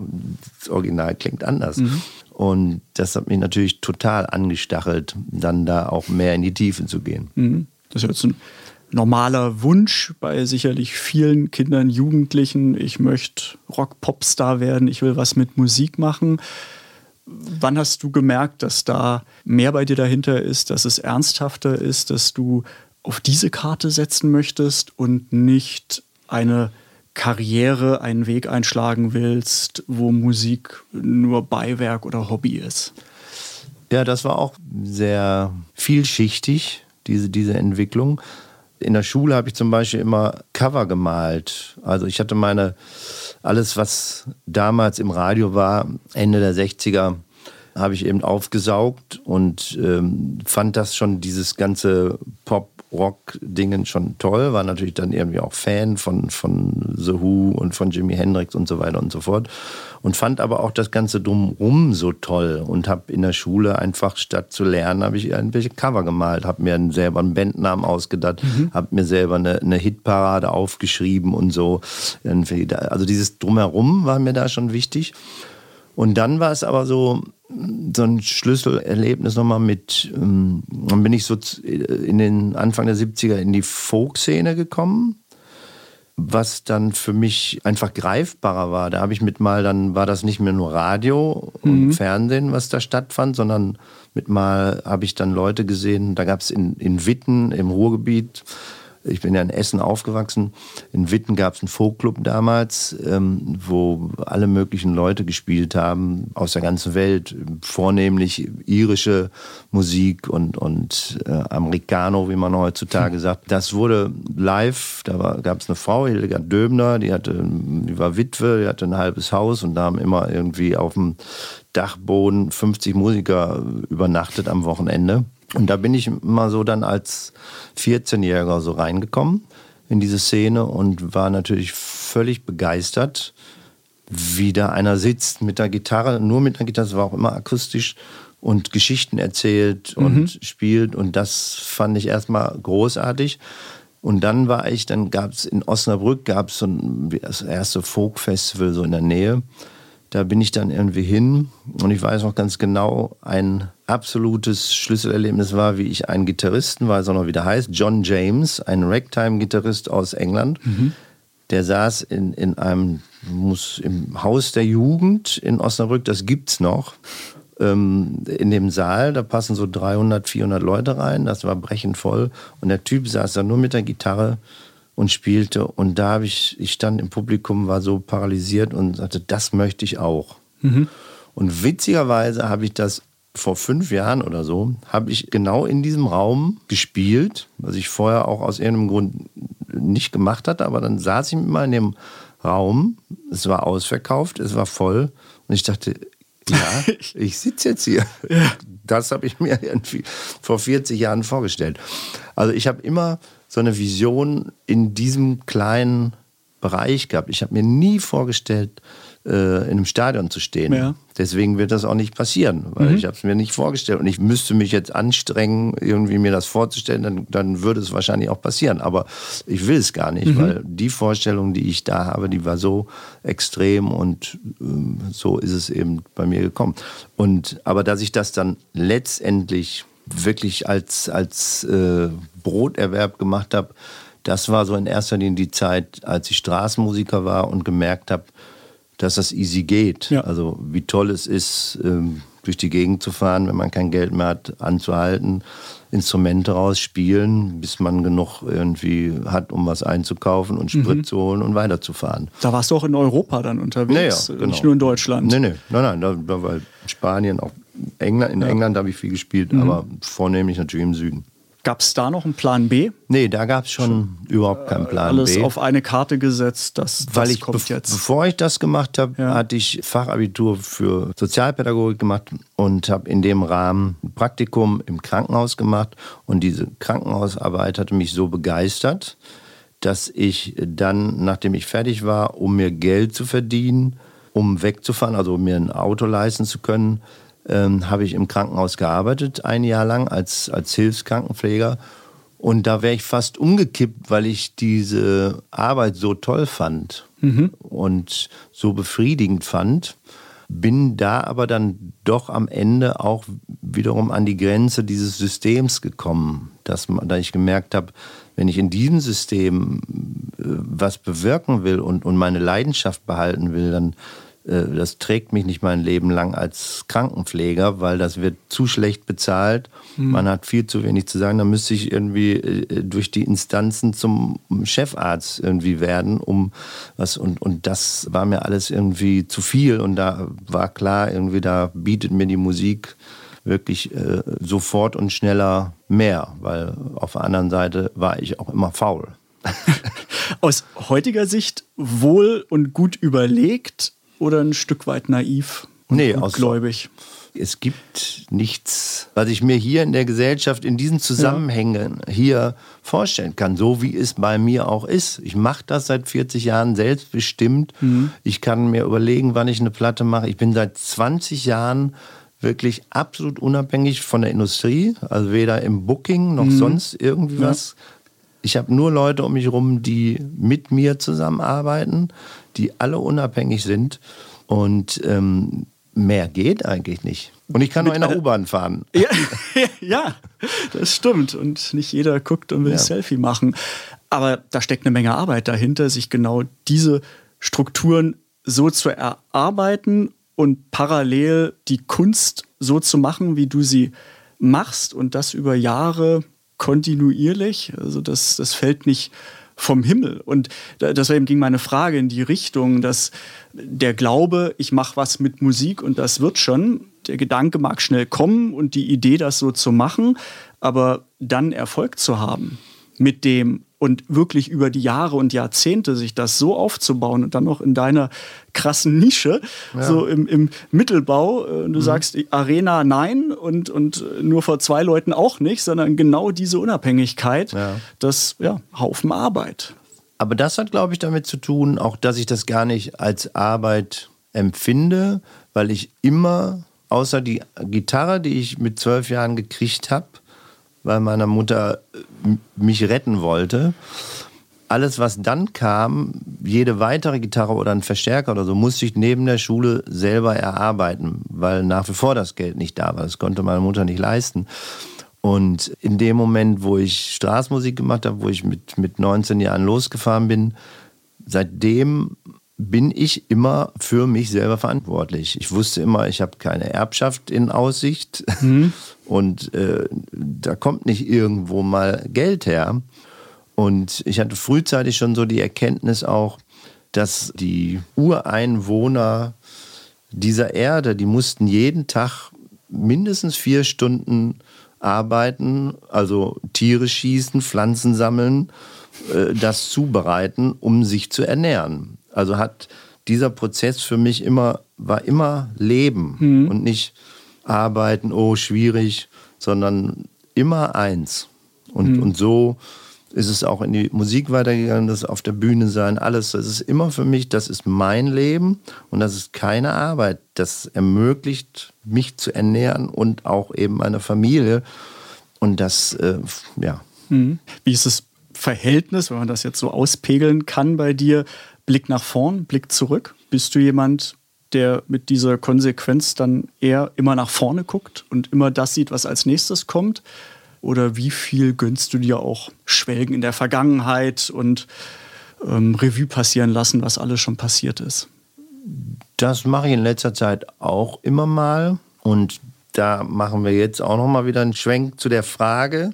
das Original klingt anders. Und das hat mich natürlich total angestachelt, dann da auch mehr in die Tiefe zu gehen. Mhm. Das ist jetzt ein normaler Wunsch bei sicherlich vielen Kindern, Jugendlichen. Ich möchte Rock-Popstar werden, ich will was mit Musik machen. Wann hast du gemerkt, dass da mehr bei dir dahinter ist, dass es ernsthafter ist, dass du auf diese Karte setzen möchtest und nicht eine Karriere, einen Weg einschlagen willst, wo Musik nur Beiwerk oder Hobby ist? Ja, das war auch sehr vielschichtig, diese, diese Entwicklung. In der Schule habe ich zum Beispiel immer Cover gemalt. Also ich hatte meine, alles was damals im Radio war, Ende der 60er, habe ich eben aufgesaugt und ähm, fand das schon, dieses ganze Pop-Rock-Dingen schon toll. War natürlich dann irgendwie auch Fan von, von The Who und von Jimi Hendrix und so weiter und so fort. Und fand aber auch das Ganze drumrum so toll und habe in der Schule einfach statt zu lernen, habe ich irgendwelche Cover gemalt, habe mir einen- selber einen Bandnamen ausgedacht, habe mir selber eine, eine Hitparade aufgeschrieben und so. Also dieses Drumherum war mir da schon wichtig. Und dann war es aber so, so ein Schlüsselerlebnis nochmal mit, ähm, dann bin ich so z- in den Anfang der 70er in die Folk-Szene gekommen, was dann für mich einfach greifbarer war. Da habe ich mit mal, dann war das nicht mehr nur Radio und Fernsehen, was da stattfand, sondern mit mal habe ich dann Leute gesehen, da gab es in, in Witten im Ruhrgebiet, ich bin ja in Essen aufgewachsen. In Witten gab es einen Folkclub damals, ähm, wo alle möglichen Leute gespielt haben aus der ganzen Welt, vornehmlich irische Musik und, und äh, Americano, wie man heutzutage sagt. Das wurde live, da gab es eine Frau, Hildegard Döbner, die, hatte, die war Witwe, die hatte ein halbes Haus und da haben immer irgendwie auf dem Dachboden 50 Musiker übernachtet am Wochenende. Und da bin ich immer so dann als 14-Jähriger so reingekommen in diese Szene und war natürlich völlig begeistert, wie da einer sitzt mit der Gitarre, nur mit der Gitarre, es war auch immer akustisch und Geschichten erzählt und spielt und das fand ich erstmal großartig. Und dann war ich, dann gab es in Osnabrück, gab es so ein, das erste Folk-Festival so in der Nähe. Da bin ich dann irgendwie hin und ich weiß noch ganz genau, ein absolutes Schlüsselerlebnis war, wie ich einen Gitarristen, weiß auch noch, wie der heißt, John James, ein Ragtime-Gitarrist aus England, der saß in, in einem, muss im Haus der Jugend in Osnabrück, das gibt's noch, ähm, in dem Saal, da passen so 300, 400 Leute rein, das war brechend voll und der Typ saß da nur mit der Gitarre und spielte und da habe ich, ich stand im Publikum, war so paralysiert und sagte, das möchte ich auch. Und witzigerweise habe ich das vor fünf Jahren oder so, habe ich genau in diesem Raum gespielt, was ich vorher auch aus irgendeinem Grund nicht gemacht hatte, aber dann saß ich immer in dem Raum, es war ausverkauft, es war voll und ich dachte, ja, ich sitze jetzt hier. Das habe ich mir irgendwie vor 40 Jahren vorgestellt. Also ich habe immer so eine Vision in diesem kleinen Bereich gehabt. Ich habe mir nie vorgestellt, äh, in einem Stadion zu stehen. Ja. Deswegen wird das auch nicht passieren, weil ich habe es mir nicht vorgestellt und ich müsste mich jetzt anstrengen, irgendwie mir das vorzustellen, dann, dann würde es wahrscheinlich auch passieren. Aber ich will es gar nicht, weil die Vorstellung, die ich da habe, die war so extrem und ähm, so ist es eben bei mir gekommen. Und aber dass ich das dann letztendlich wirklich als als äh, Broterwerb gemacht habe, das war so in erster Linie die Zeit, als ich Straßenmusiker war und gemerkt habe, dass das easy geht. Ja. Also wie toll es ist, ähm, durch die Gegend zu fahren, wenn man kein Geld mehr hat, anzuhalten, Instrumente rausspielen, bis man genug irgendwie hat, um was einzukaufen und Sprit Mhm. zu holen und weiterzufahren. Da warst du auch in Europa dann unterwegs, Naja, nicht genau. nur in Deutschland. Nee, nee, nein, nein, da, da war Spanien, auch England, in England habe ich viel gespielt, Mhm. aber vornehmlich natürlich im Süden. Gab es da noch einen Plan B? Nee, da gab es schon überhaupt keinen Plan Alles B. auf eine Karte gesetzt, das, weil das ich, kommt jetzt. bevor ich das gemacht habe, Ja. hatte ich Fachabitur für Sozialpädagogik gemacht und habe in dem Rahmen ein Praktikum im Krankenhaus gemacht. Und diese Krankenhausarbeit hatte mich so begeistert, dass ich dann, nachdem ich fertig war, um mir Geld zu verdienen, um wegzufahren, also um mir ein Auto leisten zu können, ähm, habe ich im Krankenhaus gearbeitet, ein Jahr lang als, als Hilfskrankenpfleger. Und da wäre ich fast umgekippt, weil ich diese Arbeit so toll fand und so befriedigend fand. Bin da aber dann doch am Ende auch wiederum an die Grenze dieses Systems gekommen, dass da ich gemerkt habe, wenn ich in diesem System äh, was bewirken will und, und meine Leidenschaft behalten will, dann das trägt mich nicht mein Leben lang als Krankenpfleger, weil das wird zu schlecht bezahlt. Man hat viel zu wenig zu sagen. Da müsste ich irgendwie äh, durch die Instanzen zum Chefarzt irgendwie werden, um was und und das war mir alles irgendwie zu viel und da war klar irgendwie da bietet mir die Musik wirklich äh, sofort und schneller mehr, weil auf der anderen Seite war ich auch immer faul. Aus heutiger Sicht wohl und gut überlegt oder ein Stück weit naiv und Nee, gläubig? Es gibt nichts, was ich mir hier in der Gesellschaft, in diesen Zusammenhängen hier vorstellen kann, so wie es bei mir auch ist. Ich mache das seit 40 Jahren selbstbestimmt. Ich kann mir überlegen, wann ich eine Platte mache. Ich bin seit 20 Jahren wirklich absolut unabhängig von der Industrie, also weder im Booking noch sonst irgendwie was. Ich habe nur Leute um mich herum, die mit mir zusammenarbeiten, die alle unabhängig sind und ähm, mehr geht eigentlich nicht. Und ich kann noch in der U-Bahn fahren. Ja, ja, das stimmt. Und nicht jeder guckt und will Ja. ein Selfie machen. Aber da steckt eine Menge Arbeit dahinter, sich genau diese Strukturen so zu erarbeiten und parallel die Kunst so zu machen, wie du sie machst und das über Jahre kontinuierlich. Also das, das fällt nicht vom Himmel. Und deswegen ging meine Frage in die Richtung, dass der Glaube, ich mache was mit Musik und das wird schon, der Gedanke mag schnell kommen und die Idee, das so zu machen, aber dann Erfolg zu haben mit dem und wirklich über die Jahre und Jahrzehnte sich das so aufzubauen und dann noch in deiner krassen Nische, so im, im Mittelbau, äh, Mhm. du sagst Arena nein und, und nur vor zwei Leuten auch nicht, sondern genau diese Unabhängigkeit, Ja. das ja, Haufen Arbeit. Aber das hat, glaube ich, damit zu tun, auch dass ich das gar nicht als Arbeit empfinde, weil ich immer, außer die Gitarre, die ich mit zwölf Jahren gekriegt habe, weil meine Mutter äh, mich retten wollte, alles, was dann kam, jede weitere Gitarre oder ein Verstärker oder so, musste ich neben der Schule selber erarbeiten, weil nach wie vor das Geld nicht da war. Das konnte meine Mutter nicht leisten. Und in dem Moment, wo ich Straßenmusik gemacht habe, wo ich mit, mit 19 Jahren losgefahren bin, seitdem bin ich immer für mich selber verantwortlich. Ich wusste immer, ich habe keine Erbschaft in Aussicht und äh, da kommt nicht irgendwo mal Geld her. Und ich hatte frühzeitig schon so die Erkenntnis auch, dass die Ureinwohner dieser Erde, die mussten jeden Tag mindestens vier Stunden arbeiten, also Tiere schießen, Pflanzen sammeln, äh, das zubereiten, um sich zu ernähren. Also hat dieser Prozess für mich immer, war immer Leben und nicht arbeiten, oh, schwierig, sondern immer eins. Und, und so ist es auch in die Musik weitergegangen, das auf der Bühne sein, alles. Das ist immer für mich, das ist mein Leben und das ist keine Arbeit. Das ermöglicht, mich zu ernähren und auch eben meine Familie. Und das, äh, ja. Mhm. Wie ist das Verhältnis, wenn man das jetzt so auspegeln kann bei dir? Blick nach vorn, Blick zurück. Bist du jemand, der mit dieser Konsequenz dann eher immer nach vorne guckt und immer das sieht, was als nächstes kommt? Oder wie viel gönnst du dir auch Schwelgen in der Vergangenheit und ähm, Revue passieren lassen, was alles schon passiert ist? Das mache ich in letzter Zeit auch immer mal. Und da machen wir jetzt auch noch mal wieder einen Schwenk zu der Frage,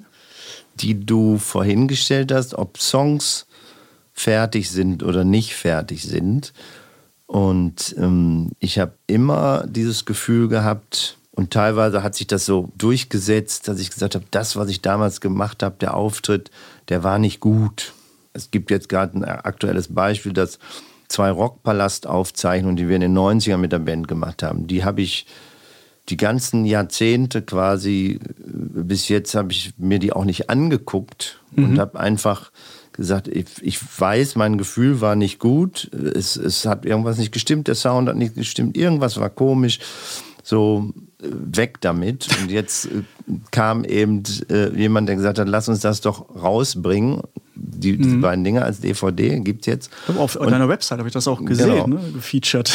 die du vorhin gestellt hast, ob Songs fertig sind oder nicht fertig sind. Und ähm, ich habe immer dieses Gefühl gehabt, und teilweise hat sich das so durchgesetzt, dass ich gesagt habe, das, was ich damals gemacht habe, der Auftritt, der war nicht gut. Es gibt jetzt gerade ein aktuelles Beispiel, dass zwei Rockpalast-Aufzeichnungen, die wir in den 90ern mit der Band gemacht haben, die habe ich die ganzen Jahrzehnte quasi, bis jetzt habe ich mir die auch nicht angeguckt und habe einfach gesagt, ich, ich weiß, mein Gefühl war nicht gut, es, es hat irgendwas nicht gestimmt, der Sound hat nicht gestimmt, irgendwas war komisch, so äh, weg damit. Und jetzt äh, kam eben äh, jemand, der gesagt hat, lass uns das doch rausbringen. Die, die beiden Dinge als DVD gibt es jetzt. Auf deiner Website habe ich das auch gesehen, Genau. ne? gefeatured.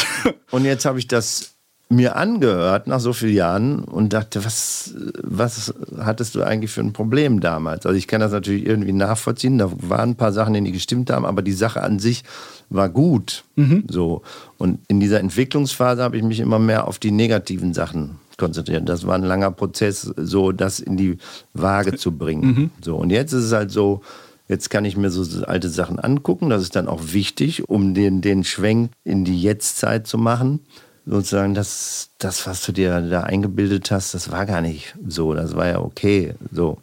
Und jetzt habe ich das mir angehört nach so vielen Jahren und dachte, was, was hattest du eigentlich für ein Problem damals? Also ich kann das natürlich irgendwie nachvollziehen. Da waren ein paar Sachen, die gestimmt haben, aber die Sache an sich war gut. So. Und in dieser Entwicklungsphase habe ich mich immer mehr auf die negativen Sachen konzentriert. Das war ein langer Prozess, so das in die Waage zu bringen. So. Und jetzt ist es halt so, Jetzt kann ich mir so alte Sachen angucken. Das ist dann auch wichtig, um den, den Schwenk in die Jetztzeit zu machen. Sozusagen, das, das, was du dir da eingebildet hast, das war gar nicht so. Das war ja okay. So.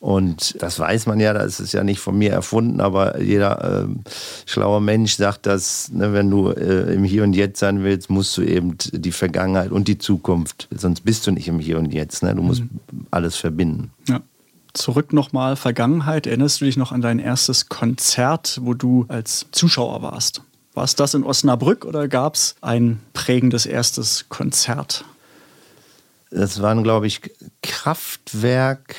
Und das weiß man ja, das ist ja nicht von mir erfunden, aber jeder ähm, schlaue Mensch sagt, dass ne, wenn du äh, im Hier und Jetzt sein willst, musst du eben die Vergangenheit und die Zukunft, sonst bist du nicht im Hier und Jetzt. Ne? Du musst alles verbinden. Ja. Zurück nochmal, Vergangenheit. Erinnerst du dich noch an dein erstes Konzert, wo du als Zuschauer warst? War es das in Osnabrück oder gab es ein prägendes erstes Konzert? Das waren, glaube ich, Kraftwerk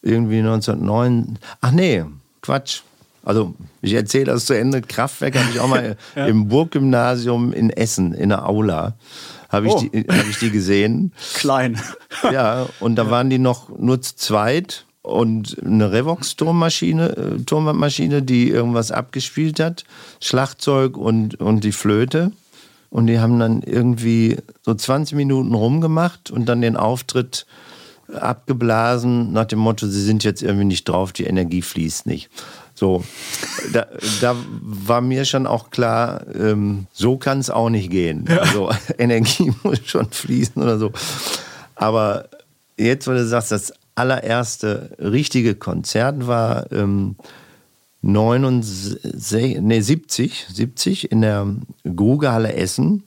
irgendwie 1909. Ach nee, Quatsch. Also ich erzähle das zu Ende. Kraftwerk habe ich auch mal im Burggymnasium in Essen, in der Aula, habe ich, Oh. die- hab ich die gesehen. Klein. Ja, und da waren die noch nur zu zweit und eine Revox-Turmmaschine, äh, Turmmaschine, die irgendwas abgespielt hat, Schlagzeug und, und die Flöte. Und die haben dann irgendwie so 20 Minuten rumgemacht und dann den Auftritt abgeblasen nach dem Motto, sie sind jetzt irgendwie nicht drauf, die Energie fließt nicht. So, da, da war mir schon auch klar, ähm, so kann es auch nicht gehen. Also Energie muss schon fließen oder so. Aber jetzt, wo du sagst, das allererste richtige Konzert war ähm, 69, nee, 70, 70 in der Grugehalle Essen.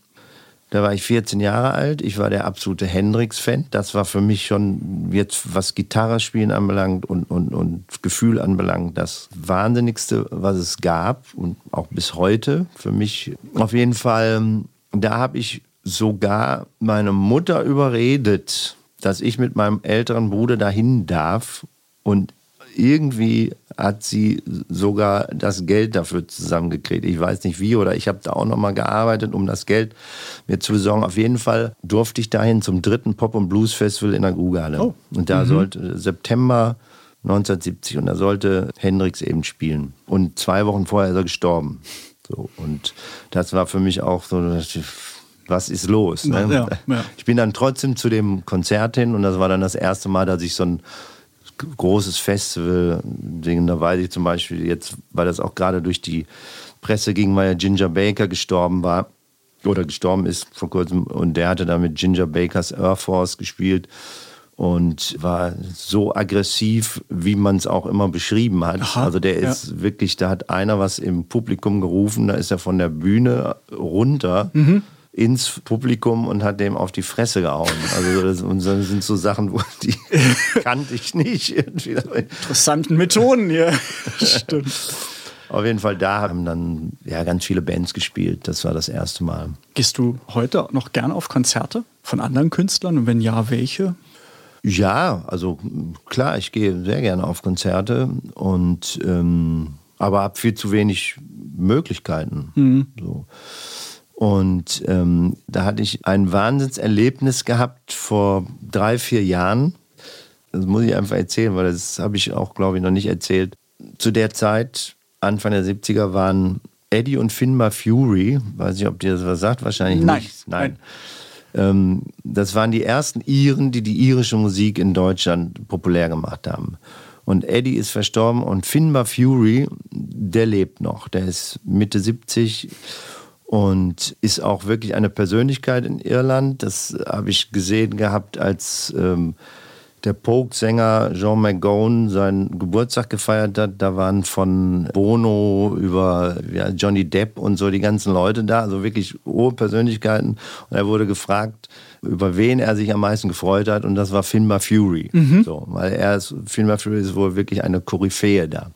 Da war ich 14 Jahre alt. Ich war der absolute Hendrix-Fan. Das war für mich schon jetzt, was Gitarre spielen anbelangt und, und, und Gefühl anbelangt, das Wahnsinnigste, was es gab und auch bis heute für mich. Auf jeden Fall, da habe ich sogar meine Mutter überredet, dass ich mit meinem älteren Bruder dahin darf und irgendwie hat sie sogar das Geld dafür zusammengekriegt. Ich weiß nicht wie oder ich habe da auch noch mal gearbeitet, um das Geld mir zu besorgen. Auf jeden Fall durfte ich dahin zum dritten Pop- und Blues Festival in der Grugahalle. Oh. Und da sollte September 1970 und da sollte Hendrix eben spielen. Und zwei Wochen vorher ist er gestorben. So, und das war für mich auch so, dass ich- was ist los? Ne? Ja, ja. Ich bin dann trotzdem zu dem Konzert hin und das war dann das erste Mal, dass ich so ein großes Festival, da weiß ich zum Beispiel jetzt, weil das auch gerade durch die Presse ging, weil ja Ginger Baker gestorben war oder gestorben ist vor kurzem und der hatte da mit Ginger Bakers Air Force gespielt und war so aggressiv, wie man es auch immer beschrieben hat. Aha, also der ja. ist wirklich, da hat einer was im Publikum gerufen, da ist er von der Bühne runter Mhm. Ins Publikum und hat dem auf die Fresse gehauen. Also das, und das sind so Sachen, wo die kannte ich nicht. Irgendwie. Interessanten Methoden hier. Stimmt. Auf jeden Fall, da haben dann ja, ganz viele Bands gespielt. Das war das erste Mal. Gehst du heute noch gerne auf Konzerte von anderen Künstlern? Und wenn ja, welche? Ja, also klar, ich gehe sehr gerne auf Konzerte und ähm, aber habe viel zu wenig Möglichkeiten. So. Und ähm, da hatte ich ein Wahnsinnserlebnis gehabt vor drei, vier Jahren. Das muss ich einfach erzählen, weil das habe ich auch, glaube ich, noch nicht erzählt. Zu der Zeit, Anfang der 70er, waren Eddie und Finbar Fury, weiß nicht, ob dir das was sagt, wahrscheinlich Nein, nicht. Nein. nein. Ähm, das waren die ersten Iren, die die irische Musik in Deutschland populär gemacht haben. Und Eddie ist verstorben und Finbar Fury, der lebt noch. Der ist Mitte 70 und ist auch wirklich eine Persönlichkeit in Irland. Das habe ich gesehen gehabt, als ähm, der Pogue-Sänger Jean McGowan seinen Geburtstag gefeiert hat. Da waren von Bono über ja, Johnny Depp und so die ganzen Leute da, also wirklich hohe Persönlichkeiten. Und er wurde gefragt, über wen er sich am meisten gefreut hat. Und das war Finbar Fury. So, weil er ist, Finbar Fury ist wohl wirklich eine Koryphäe da.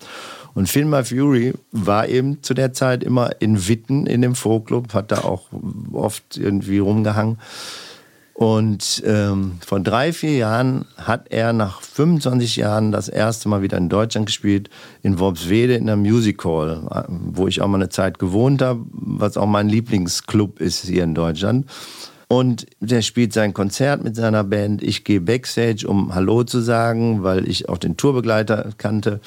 Und Finbar Fury war eben zu der Zeit immer in Witten in dem Folkclub, hat da auch oft irgendwie rumgehangen. Und ähm, vor drei, vier Jahren hat er nach 25 Jahren das erste Mal wieder in Deutschland gespielt, in Worpswede in der Music Hall, wo ich auch mal eine Zeit gewohnt habe, was auch mein Lieblingsclub ist hier in Deutschland. Und der spielt sein Konzert mit seiner Band. Ich gehe backstage, um Hallo zu sagen, weil ich auch den Tourbegleiter kannte.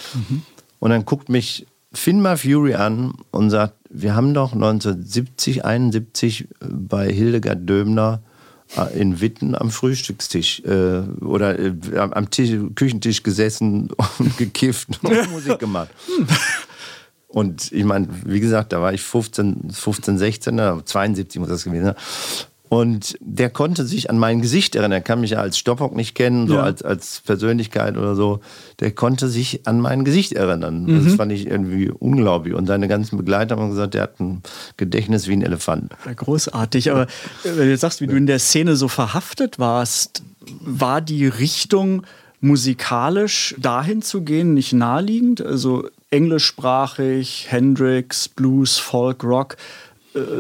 Und dann guckt mich Finmar Fury an und sagt, wir haben doch 1970, 71 bei Hildegard Döbner äh, in Witten am Frühstückstisch äh, oder äh, am Tisch, Küchentisch gesessen und gekifft und Musik gemacht. Und ich meine, wie gesagt, da war ich 15, 15 16, äh, 72 muss das gewesen sein. Und der konnte sich an mein Gesicht erinnern. Er kann mich ja als Stoppock nicht kennen, so Ja. als, als Persönlichkeit oder so. Der konnte sich an mein Gesicht erinnern. Mhm. Das fand ich irgendwie unglaublich. Und seine ganzen Begleiter haben gesagt, der hat ein Gedächtnis wie ein Elefant. Ja, großartig. Aber äh, wenn du jetzt sagst, wie du in der Szene so verhaftet warst, war die Richtung musikalisch dahin zu gehen nicht naheliegend? Also englischsprachig, Hendrix, Blues, Folk, Rock,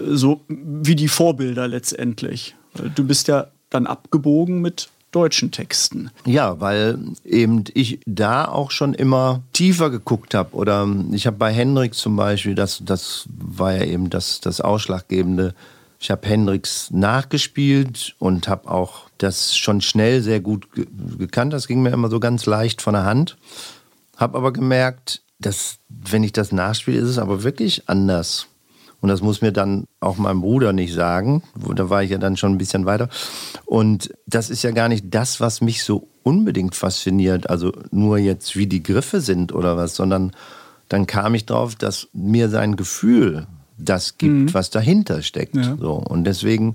so wie die Vorbilder letztendlich. Weil Du bist ja dann abgebogen mit deutschen Texten. Ja, weil eben ich da auch schon immer tiefer geguckt habe. Oder ich habe bei Hendrix zum Beispiel, das, das war ja eben das, das Ausschlaggebende. Ich habe Hendrix nachgespielt und habe auch das schon schnell sehr gut ge gekannt. Das ging mir immer so ganz leicht von der Hand. Habe aber gemerkt, dass, wenn ich das nachspiele, ist es aber wirklich anders. Und das muss mir dann auch mein Bruder nicht sagen. Da war ich ja dann schon ein bisschen weiter. Und das ist ja gar nicht das, was mich so unbedingt fasziniert. Also nur jetzt, wie die Griffe sind oder was, sondern dann kam ich drauf, dass mir sein Gefühl das gibt, was dahinter steckt. Ja. So. Und deswegen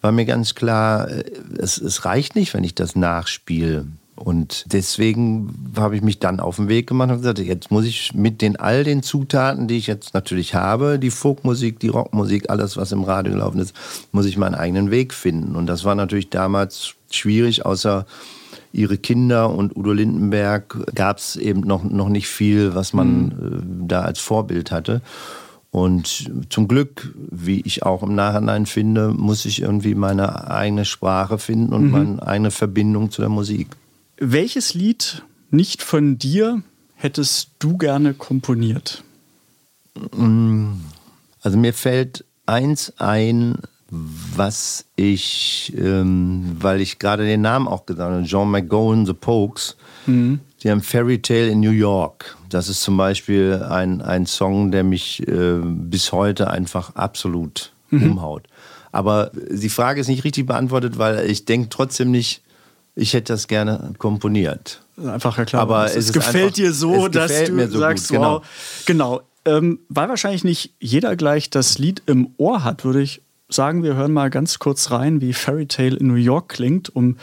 war mir ganz klar, äh, es, es reicht nicht, wenn ich das nachspiele. Und deswegen habe ich mich dann auf den Weg gemacht und gesagt, jetzt muss ich mit den all den Zutaten, die ich jetzt natürlich habe, die Folkmusik, die Rockmusik, alles, was im Radio gelaufen ist, muss ich meinen eigenen Weg finden. Und das war natürlich damals schwierig, außer ihre Kinder und Udo Lindenberg gab es eben noch, noch nicht viel, was man äh, da als Vorbild hatte. Und zum Glück, wie ich auch im Nachhinein finde, muss ich irgendwie meine eigene Sprache finden und meine eigene Verbindung zu der Musik. Welches Lied nicht von dir hättest du gerne komponiert? Also mir fällt eins ein, was ich, ähm, weil ich gerade den Namen auch gesagt habe, John McGowan, The Pokes, die haben Fairy Tale in New York. Das ist zum Beispiel ein, ein Song, der mich äh, bis heute einfach absolut umhaut. Aber die Frage ist nicht richtig beantwortet, weil ich denke trotzdem nicht, ich hätte das gerne komponiert. Einfach ja klar. Aber es, es gefällt einfach- dir so, es dass du mir so sagst, gut, wow. Genau. Ähm, weil wahrscheinlich nicht jeder gleich das Lied im Ohr hat, würde ich sagen, wir hören mal ganz kurz rein, wie Fairy Tale in New York klingt, um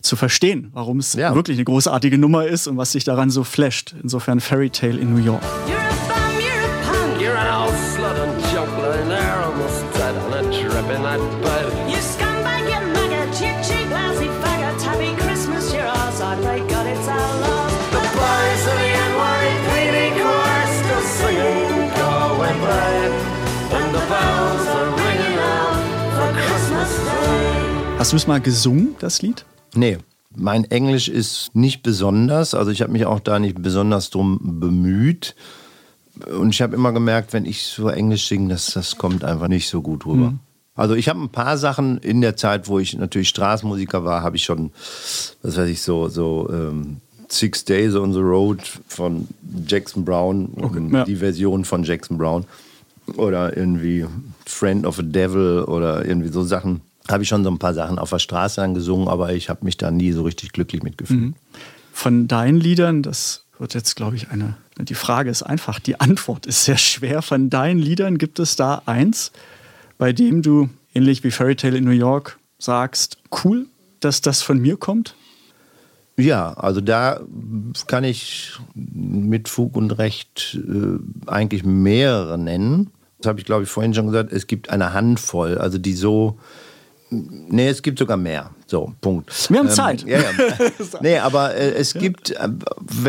zu verstehen, warum es Ja. wirklich eine großartige Nummer ist und was sich daran so flasht. Insofern Fairy Tale in New York. You're Hast du es mal gesungen, das Lied? Nee, mein Englisch ist nicht besonders. Also ich habe mich auch da nicht besonders drum bemüht. Und ich habe immer gemerkt, wenn ich so Englisch singe, das, das kommt einfach nicht so gut rüber. Also ich habe ein paar Sachen in der Zeit, wo ich natürlich Straßenmusiker war, habe ich schon, was weiß ich, so, so ähm, Six Days on the Road von Jackson Brown, ja. die Version von Jackson Brown. Oder irgendwie Friend of a Devil oder irgendwie so Sachen habe ich schon so ein paar Sachen auf der Straße angesungen, aber ich habe mich da nie so richtig glücklich mitgefühlt. Von deinen Liedern, das wird jetzt, glaube ich, eine. Die Frage ist einfach, die Antwort ist sehr schwer. Von deinen Liedern gibt es da eins, bei dem du, ähnlich wie Fairy Tale in New York, sagst, cool, dass das von mir kommt? Ja, also da kann ich mit Fug und Recht äh, eigentlich mehrere nennen. Das habe ich, glaube ich, vorhin schon gesagt. Es gibt eine Handvoll, also die so. Nee, es gibt sogar mehr. So, Punkt. Wir haben Zeit. Ja, ja. nee, aber äh, es gibt, äh,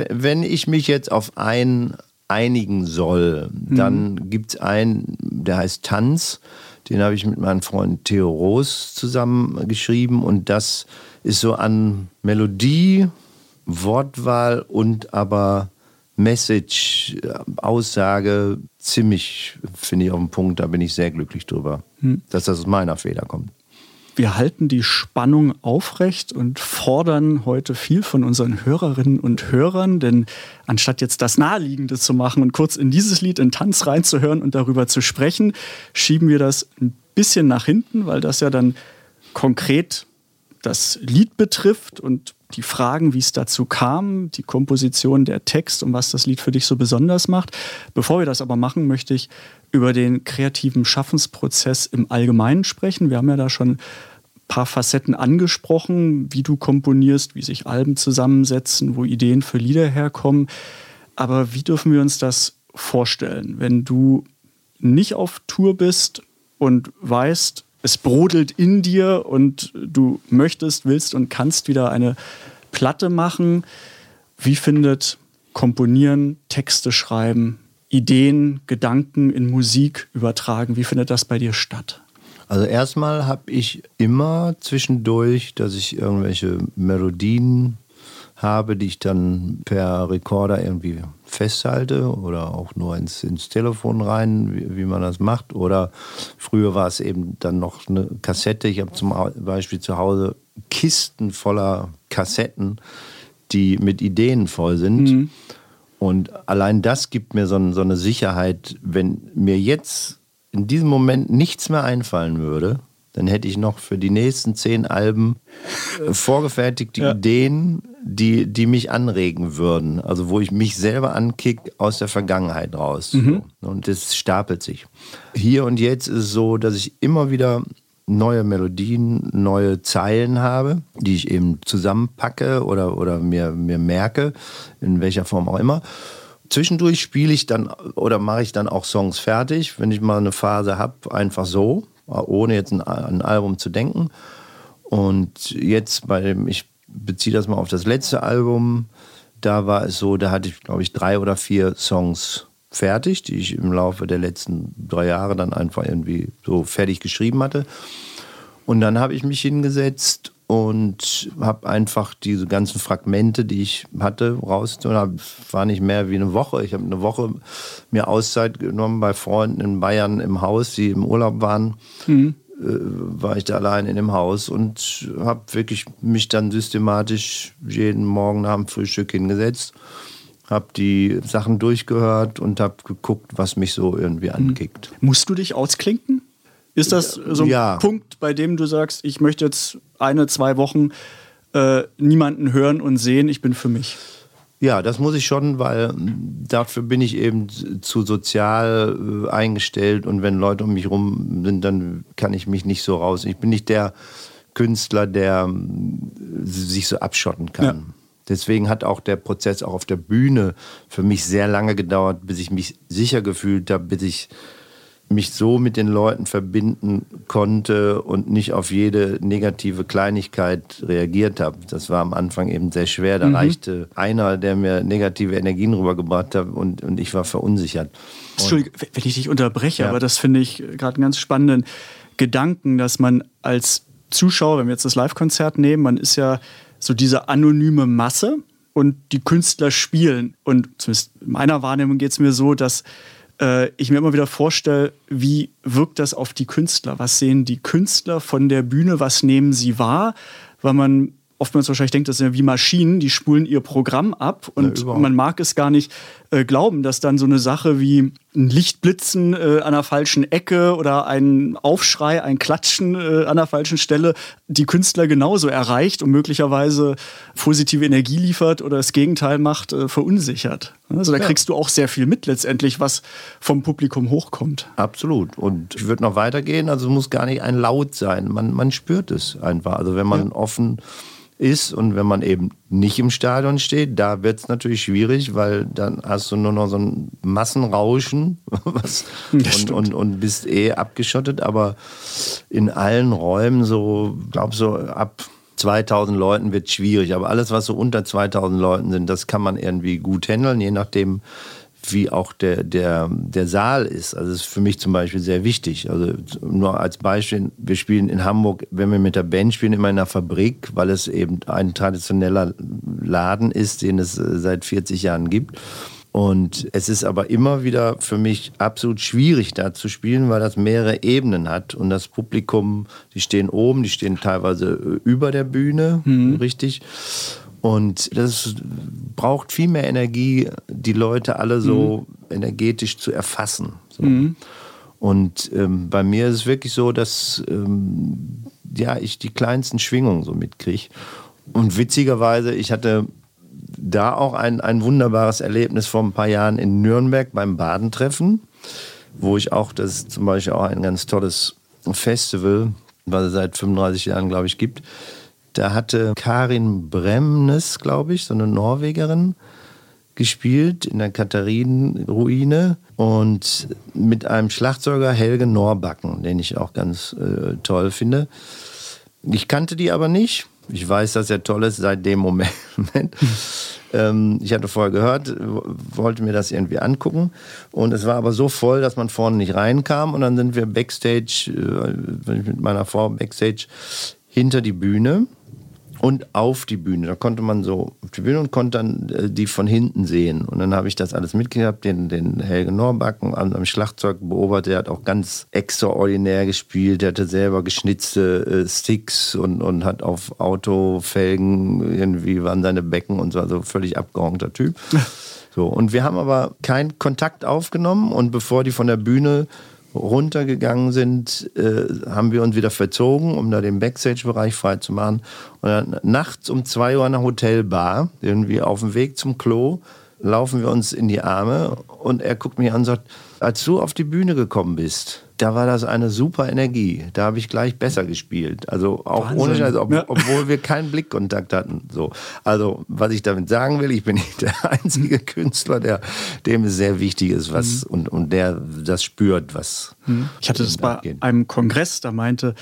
wenn ich mich jetzt auf einen einigen soll, dann gibt es einen, der heißt Tanz. Den habe ich mit meinem Freund Theo Roos zusammen geschrieben und das ist so an Melodie, Wortwahl und aber Message, äh, Aussage ziemlich, finde ich, auf den Punkt. Da bin ich sehr glücklich drüber, dass das aus meiner Feder kommt. Wir halten die Spannung aufrecht und fordern heute viel von unseren Hörerinnen und Hörern, denn anstatt jetzt das Naheliegende zu machen und kurz in dieses Lied in Tanz reinzuhören und darüber zu sprechen, schieben wir das ein bisschen nach hinten, weil das ja dann konkret das Lied betrifft und die Fragen, wie es dazu kam, die Komposition, der Text und was das Lied für dich so besonders macht. Bevor wir das aber machen, möchte ich über den kreativen Schaffensprozess im Allgemeinen sprechen. Wir haben ja da schon ein paar Facetten angesprochen, wie du komponierst, wie sich Alben zusammensetzen, wo Ideen für Lieder herkommen. Aber wie dürfen wir uns das vorstellen, wenn du nicht auf Tour bist und weißt, es brodelt in dir und du möchtest, willst und kannst wieder eine Platte machen. Wie findet Komponieren, Texte schreiben, Ideen, Gedanken in Musik übertragen, wie findet das bei dir statt? Also erstmal habe ich immer zwischendurch, dass ich irgendwelche Melodien habe, die ich dann per Rekorder irgendwie festhalte oder auch nur ins, ins Telefon rein, wie, wie man das macht. Oder früher war es eben dann noch eine Kassette. Ich habe zum Beispiel zu Hause Kisten voller Kassetten, die mit Ideen voll sind. Und allein das gibt mir so, so eine Sicherheit, wenn mir jetzt in diesem Moment nichts mehr einfallen würde, dann hätte ich noch für die nächsten zehn Alben äh, vorgefertigte Ja. Ideen, die, die mich anregen würden. Also wo ich mich selber ankick aus der Vergangenheit raus. So. Und das stapelt sich. Hier und jetzt ist es so, dass ich immer wieder neue Melodien, neue Zeilen habe, die ich eben zusammenpacke oder, oder mir, mir merke, in welcher Form auch immer. Zwischendurch spiele ich dann oder mache ich dann auch Songs fertig, wenn ich mal eine Phase habe, einfach so, ohne jetzt ein, ein Album zu denken. Und jetzt bei dem, ich beziehe das mal auf das letzte Album, da war es so, da hatte ich, glaube ich, drei oder vier Songs fertig, die ich im Laufe der letzten drei Jahre dann einfach irgendwie so fertig geschrieben hatte. Und dann habe ich mich hingesetzt und habe einfach diese ganzen Fragmente, die ich hatte, rausgenommen. War nicht mehr wie eine Woche. Ich habe eine Woche mir Auszeit genommen bei Freunden in Bayern im Haus, die im Urlaub waren. Äh, war ich da allein in dem Haus und habe wirklich mich dann systematisch jeden Morgen nach dem Frühstück hingesetzt, habe die Sachen durchgehört und habe geguckt, was mich so irgendwie ankickt. Musst du dich ausklinken? Ist das so ein Ja. Punkt, bei dem du sagst, ich möchte jetzt eine, zwei Wochen äh, niemanden hören und sehen, ich bin für mich? Ja, das muss ich schon, weil dafür bin ich eben zu sozial äh, eingestellt und wenn Leute um mich rum sind, dann kann ich mich nicht so raus. Ich bin nicht der Künstler, der mm, sich so abschotten kann. Ja. Deswegen hat auch der Prozess auch auf der Bühne für mich sehr lange gedauert, bis ich mich sicher gefühlt habe, bis ich mich so mit den Leuten verbinden konnte und nicht auf jede negative Kleinigkeit reagiert habe. Das war am Anfang eben sehr schwer. Da reichte einer, der mir negative Energien rübergebracht hat und, und ich war verunsichert. Entschuldigung, wenn ich dich unterbreche, Ja. aber das finde ich gerade einen ganz spannenden Gedanken, dass man als Zuschauer, wenn wir jetzt das Live-Konzert nehmen, man ist ja so diese anonyme Masse und die Künstler spielen. Und zumindest in meiner Wahrnehmung geht es mir so, dass äh, ich mir immer wieder vorstelle, wie wirkt das auf die Künstler? Was sehen die Künstler von der Bühne? Was nehmen sie wahr? Weil man oftmals wahrscheinlich denkt, das sind ja wie Maschinen, die spulen ihr Programm ab und überhaupt. man mag es gar nicht äh, glauben, dass dann so eine Sache wie ein Lichtblitzen äh, an der falschen Ecke oder ein Aufschrei, ein Klatschen äh, an der falschen Stelle die Künstler genauso erreicht und möglicherweise positive Energie liefert oder das Gegenteil macht, äh, verunsichert. Also da kriegst du auch sehr viel mit letztendlich, was vom Publikum hochkommt. Absolut. Und ich würde noch weitergehen. Also es muss gar nicht ein Laut sein. Man, man spürt es einfach. Also wenn man offen ist und wenn man eben nicht im Stadion steht, da wird es natürlich schwierig, weil dann hast du nur noch so ein Massenrauschen was, und, und, und bist eh abgeschottet. Aber in allen Räumen so, glaube so ab 2000 Leuten wird schwierig. Aber alles, was so unter 2000 Leuten sind, das kann man irgendwie gut handeln, je nachdem, wie auch der, der, der Saal ist. Also das ist für mich zum Beispiel sehr wichtig. Also nur als Beispiel, wir spielen in Hamburg, wenn wir mit der Band spielen, immer in einer Fabrik, weil es eben ein traditioneller Laden ist, den es äh, seit 40 Jahren gibt. Und es ist aber immer wieder für mich absolut schwierig, da zu spielen, weil das mehrere Ebenen hat. Und das Publikum, die stehen oben, die stehen teilweise äh, über der Bühne, richtig. Und das braucht viel mehr Energie, die Leute alle so energetisch zu erfassen. So. Und ähm, bei mir ist es wirklich so, dass ähm, ja, ich die kleinsten Schwingungen so mitkriege. Und witzigerweise, ich hatte da auch ein, ein wunderbares Erlebnis vor ein paar Jahren in Nürnberg beim Badentreffen, wo ich auch, das ist zum Beispiel auch ein ganz tolles Festival, was es seit 35 Jahren, glaube ich, gibt. Da hatte Karin Bremnes, glaube ich, so eine Norwegerin, gespielt in der Katharinenruine und mit einem Schlagzeuger Helge Norbacken, den ich auch ganz äh, toll finde. Ich kannte die aber nicht. Ich weiß, dass er toll ist seit dem Moment. ähm, ich hatte vorher gehört, wollte mir das irgendwie angucken. Und es war aber so voll, dass man vorne nicht reinkam. Und dann sind wir backstage, äh, mit meiner Frau backstage hinter die Bühne und auf die Bühne. Da konnte man so auf die Bühne und konnte dann äh, die von hinten sehen. Und dann habe ich das alles mitgehabt, den, den Helge Norbacken am, am Schlagzeug beobachtet. Der hat auch ganz extraordinär gespielt. Der hatte selber geschnitzte äh, Sticks und, und hat auf Autofelgen irgendwie waren seine Becken und so. Also völlig abgehorngter Typ. So, und wir haben aber keinen Kontakt aufgenommen und bevor die von der Bühne runtergegangen sind, äh, haben wir uns wieder verzogen, um da den Backstage-Bereich frei zu machen. Und dann nachts um zwei Uhr an der Hotelbar, irgendwie auf dem Weg zum Klo, laufen wir uns in die Arme und er guckt mich an und sagt, als du auf die Bühne gekommen bist, da war das eine super Energie. Da habe ich gleich besser gespielt. Also auch Wahnsinn. ohne Scheiß, ob, Ja. obwohl wir keinen Blickkontakt hatten. So. Also, was ich damit sagen will, ich bin nicht der einzige Künstler, der dem sehr wichtig ist, was und, und der das spürt, was. Ich hatte das bei abgeht. einem Kongress, da meinte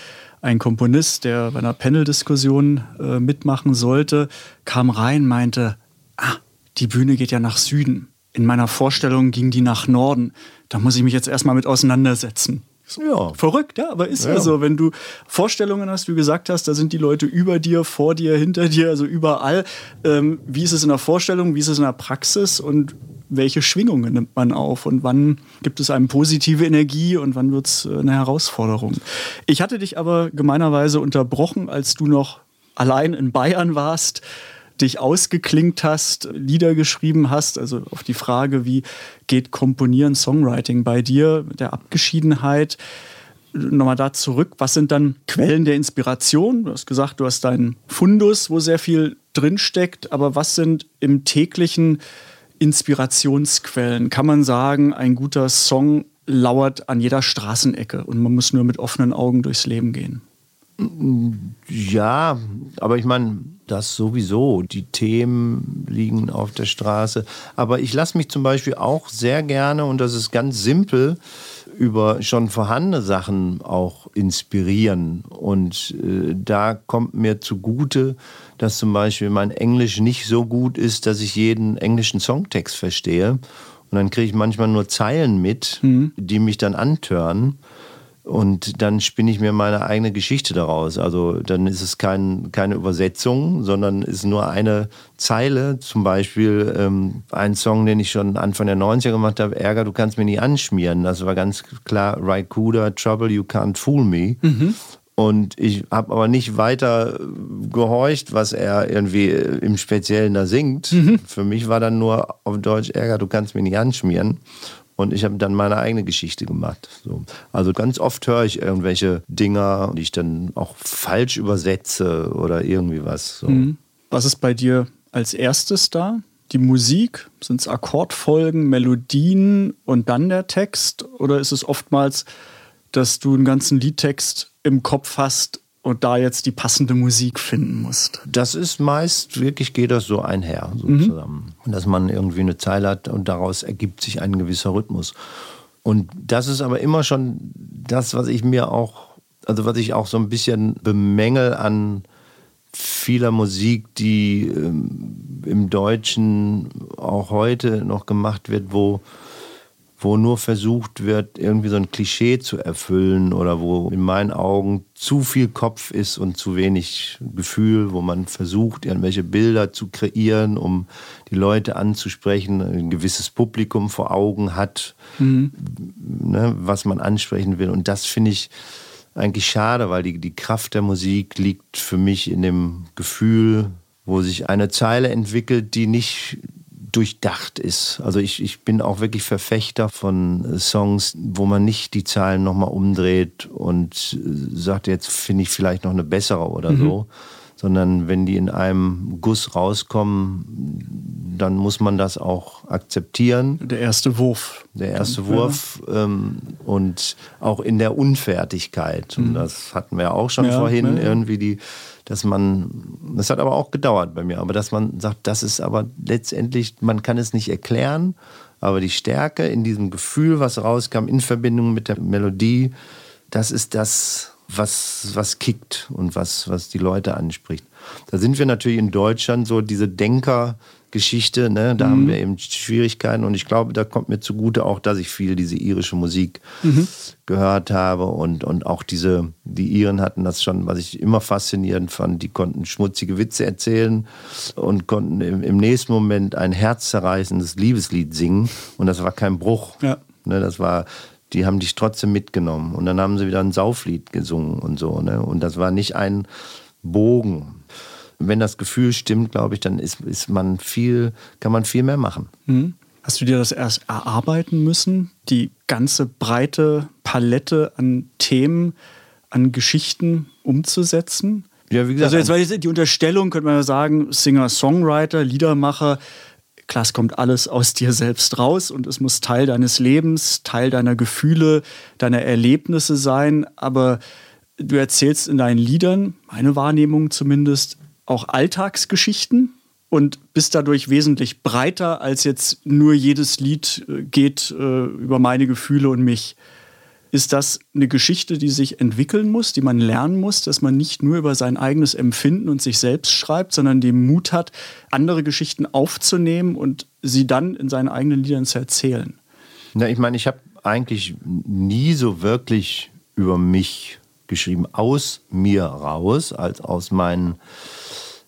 ein Komponist, der bei einer Panel-Diskussion äh, mitmachen sollte, kam rein, meinte, ah, die Bühne geht ja nach Süden. In meiner Vorstellung ging die nach Norden. Da muss ich mich jetzt erstmal mit auseinandersetzen. Ja. Verrückt, ja, aber ist ja. Ja. so. Wenn du Vorstellungen hast, wie du gesagt hast, da sind die Leute über dir, vor dir, hinter dir, also überall. Ähm, wie ist es in der Vorstellung, wie ist es in der Praxis und welche Schwingungen nimmt man auf und wann gibt es einem positive Energie und wann wird es eine Herausforderung? Ich hatte dich aber gemeinerweise unterbrochen, als du noch allein in Bayern warst dich ausgeklingt hast, Lieder geschrieben hast, also auf die Frage, wie geht Komponieren, Songwriting bei dir, der Abgeschiedenheit. Nochmal da zurück, was sind dann Quellen der Inspiration? Du hast gesagt, du hast deinen Fundus, wo sehr viel drinsteckt, aber was sind im täglichen Inspirationsquellen? Kann man sagen, ein guter Song lauert an jeder Straßenecke und man muss nur mit offenen Augen durchs Leben gehen? Ja, aber ich meine, das sowieso. Die Themen liegen auf der Straße. Aber ich lasse mich zum Beispiel auch sehr gerne, und das ist ganz simpel, über schon vorhandene Sachen auch inspirieren. Und äh, da kommt mir zugute, dass zum Beispiel mein Englisch nicht so gut ist, dass ich jeden englischen Songtext verstehe. Und dann kriege ich manchmal nur Zeilen mit, die mich dann antören. Und dann spinne ich mir meine eigene Geschichte daraus. Also dann ist es kein, keine Übersetzung, sondern ist nur eine Zeile. Zum Beispiel ähm, ein Song, den ich schon Anfang der 90er gemacht habe, Ärger, du kannst mir nie anschmieren. Das war ganz klar Raikuda, Trouble, You Can't Fool Me. Und ich habe aber nicht weiter gehorcht, was er irgendwie im Speziellen da singt. Für mich war dann nur auf Deutsch Ärger, du kannst mir nicht anschmieren. Und ich habe dann meine eigene Geschichte gemacht. So. Also ganz oft höre ich irgendwelche Dinger, die ich dann auch falsch übersetze oder irgendwie was. So. Was ist bei dir als erstes da? Die Musik? Sind es Akkordfolgen, Melodien und dann der Text? Oder ist es oftmals, dass du einen ganzen Liedtext im Kopf hast und da jetzt die passende Musik finden musst? Das ist meist, wirklich geht das so einher, so zusammen. Und dass man irgendwie eine Zeile hat und daraus ergibt sich ein gewisser Rhythmus. Und das ist aber immer schon das, was ich mir auch, also was ich auch so ein bisschen bemängel an vieler Musik, die ähm, im Deutschen auch heute noch gemacht wird, wo wo nur versucht wird, irgendwie so ein Klischee zu erfüllen oder wo in meinen Augen zu viel Kopf ist und zu wenig Gefühl, wo man versucht, irgendwelche Bilder zu kreieren, um die Leute anzusprechen, ein gewisses Publikum vor Augen hat, ne, was man ansprechen will. Und das finde ich eigentlich schade, weil die, die Kraft der Musik liegt für mich in dem Gefühl, wo sich eine Zeile entwickelt, die nicht durchdacht ist. Also ich, ich bin auch wirklich Verfechter von äh, Songs, wo man nicht die Zahlen nochmal umdreht und äh, sagt, jetzt finde ich vielleicht noch eine bessere oder so. Sondern wenn die in einem Guss rauskommen, dann muss man das auch akzeptieren. Der erste Wurf. Der erste Wurf ähm, und auch in der Unfertigkeit. Und das hatten wir auch schon Ja, vorhin ja, ja. irgendwie die, dass man, das hat aber auch gedauert bei mir, aber dass man sagt, das ist aber letztendlich, man kann es nicht erklären, aber die Stärke in diesem Gefühl, was rauskam in Verbindung mit der Melodie, das ist das, was, was kickt und was, was die Leute anspricht. Da sind wir natürlich in Deutschland so diese Denker-Geschichte, ne? da haben wir eben Schwierigkeiten und ich glaube, da kommt mir zugute auch, dass ich viel diese irische Musik gehört habe und, und auch diese, die Iren hatten das schon, was ich immer faszinierend fand, die konnten schmutzige Witze erzählen und konnten im, im nächsten Moment ein herzzerreißendes Liebeslied singen und das war kein Bruch. Ja. Ne, das war, die haben dich trotzdem mitgenommen. Und dann haben sie wieder ein Sauflied gesungen und so. Ne? Und das war nicht ein Bogen. Wenn das Gefühl stimmt, glaube ich, dann ist, ist man viel, kann man viel mehr machen. Hast du dir das erst erarbeiten müssen? Die ganze breite Palette an Themen, an Geschichten umzusetzen? Ja, wie gesagt, also jetzt, jetzt die Unterstellung, könnte man ja sagen, Singer-Songwriter, Liedermacher, klar, es kommt alles aus dir selbst raus und es muss Teil deines Lebens, Teil deiner Gefühle, deiner Erlebnisse sein, aber du erzählst in deinen Liedern, meine Wahrnehmung zumindest, auch Alltagsgeschichten und bist dadurch wesentlich breiter, als jetzt nur jedes Lied äh, geht äh, über meine Gefühle und mich. Ist das eine Geschichte, die sich entwickeln muss, die man lernen muss, dass man nicht nur über sein eigenes Empfinden und sich selbst schreibt, sondern den Mut hat, andere Geschichten aufzunehmen und sie dann in seinen eigenen Liedern zu erzählen? Na, ich meine, ich habe eigentlich nie so wirklich über mich geschrieben, aus mir raus, als aus meinen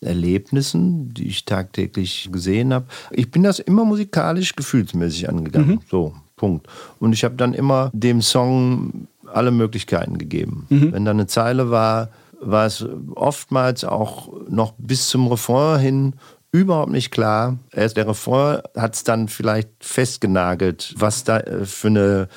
Erlebnissen, die ich tagtäglich gesehen habe. Ich bin das immer musikalisch, gefühlsmäßig angegangen. So, Punkt. Und ich habe dann immer dem Song alle Möglichkeiten gegeben. Wenn da eine Zeile war, war es oftmals auch noch bis zum Refrain hin überhaupt nicht klar. Erst der Refrain hat es dann vielleicht festgenagelt, was da äh, für eine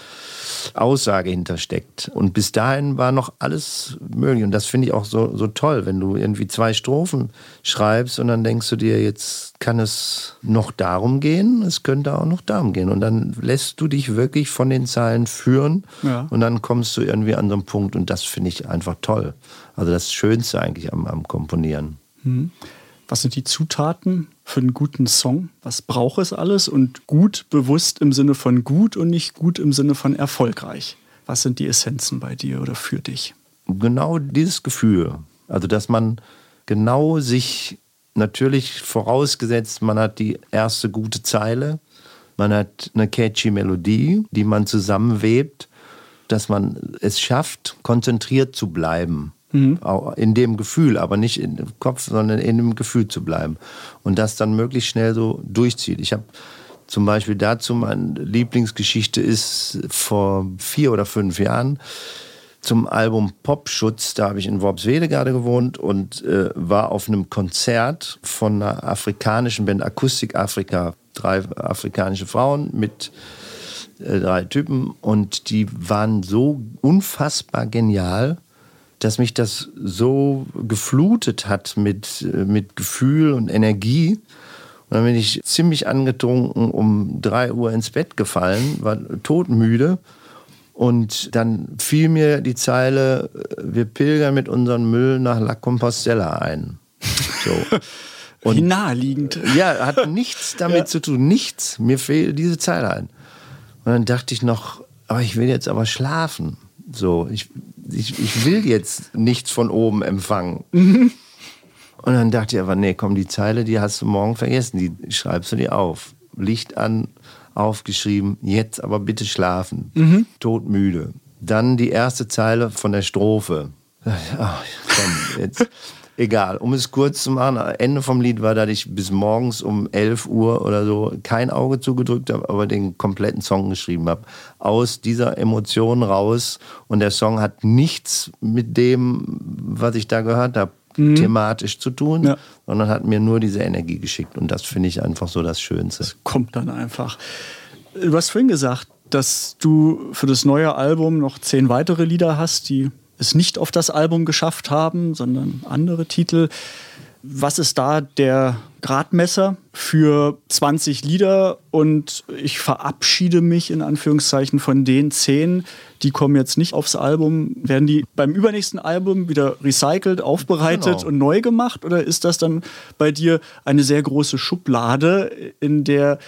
Aussage hintersteckt. Und bis dahin war noch alles möglich. Und das finde ich auch so, so toll, wenn du irgendwie zwei Strophen schreibst und dann denkst du dir, jetzt kann es noch darum gehen, es könnte auch noch darum gehen. Und dann lässt du dich wirklich von den Zeilen führen Ja. und dann kommst du irgendwie an so einen Punkt und das finde ich einfach toll. Also das Schönste eigentlich am, am Komponieren. Was sind die Zutaten für einen guten Song? Was braucht es alles? Und gut bewusst im Sinne von gut und nicht gut im Sinne von erfolgreich. Was sind die Essenzen bei dir oder für dich? genau dieses Gefühl. Also, dass man genau sich natürlich vorausgesetzt, man hat die erste gute Zeile, man hat eine catchy Melodie, die man zusammenwebt, dass man es schafft, konzentriert zu bleiben. Auch in dem Gefühl, aber nicht dem Kopf, sondern in dem Gefühl zu bleiben. Und das dann möglichst schnell so durchzieht. Ich habe zum Beispiel dazu, meine Lieblingsgeschichte ist vor vier oder fünf Jahren, zum Album Popschutz. Da habe ich in Worpswede gerade gewohnt und äh, war auf einem Konzert von einer afrikanischen Band Akustik Afrika. Drei afrikanische Frauen mit äh, drei Typen und die waren so unfassbar genial, dass mich das so geflutet hat mit, äh, mit Gefühl und Energie. Und dann bin ich ziemlich angetrunken um drei Uhr ins Bett gefallen, war todmüde. Und dann fiel mir die Zeile, äh, wir pilgern mit unserem Müll nach La Compostela ein. So. Wie naheliegend. Ja, hat nichts damit zu tun, nichts. Mir fehlt diese Zeile ein. Und dann dachte ich noch, aber ich will jetzt aber schlafen. So, ich, ich, ich will jetzt nichts von oben empfangen. Und dann dachte ich aber, nee, komm, die Zeile, die hast du morgen vergessen, die schreibst du dir auf. Licht an, aufgeschrieben, jetzt aber bitte schlafen. Todmüde. Dann die erste Zeile von der Strophe. Ach, komm, jetzt. Egal, um es kurz zu machen, Ende vom Lied war, dass ich bis morgens um 11 Uhr oder so kein Auge zugedrückt habe, aber den kompletten Song geschrieben habe. Aus dieser Emotion raus. Und der Song hat nichts mit dem, was ich da gehört habe, thematisch zu tun, Ja. sondern hat mir nur diese Energie geschickt. Und das finde ich einfach so das Schönste. Kommt dann einfach. Du hast vorhin gesagt, dass du für das neue Album noch zehn weitere Lieder hast, die es nicht auf das Album geschafft haben, sondern andere Titel. Was ist da der Gradmesser für 20 Lieder? Und ich verabschiede mich in Anführungszeichen von den 10, die kommen jetzt nicht aufs Album. Werden die beim übernächsten Album wieder recycelt, aufbereitet Genau. und neu gemacht? Oder ist das dann bei dir eine sehr große Schublade, in der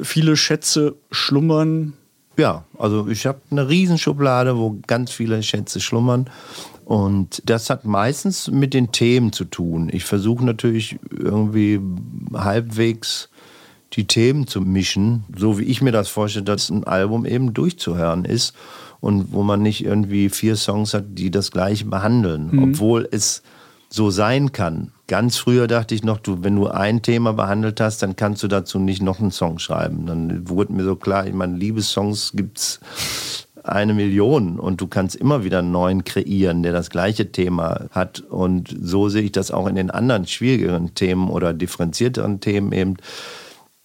viele Schätze schlummern? Ja, also ich habe eine Riesenschublade, wo ganz viele Schätze schlummern. Und das hat meistens mit den Themen zu tun. Ich versuche natürlich irgendwie halbwegs die Themen zu mischen, so wie ich mir das vorstelle, dass ein Album eben durchzuhören ist und wo man nicht irgendwie vier Songs hat, die das gleiche behandeln, obwohl es so sein kann. Ganz früher dachte ich noch, du, wenn du ein Thema behandelt hast, dann kannst du dazu nicht noch einen Song schreiben. Dann wurde mir so klar, ich meine, Liebessongs gibt's eine Million und du kannst immer wieder einen neuen kreieren, der das gleiche Thema hat. Und so sehe ich das auch in den anderen schwierigeren Themen oder differenzierteren Themen eben,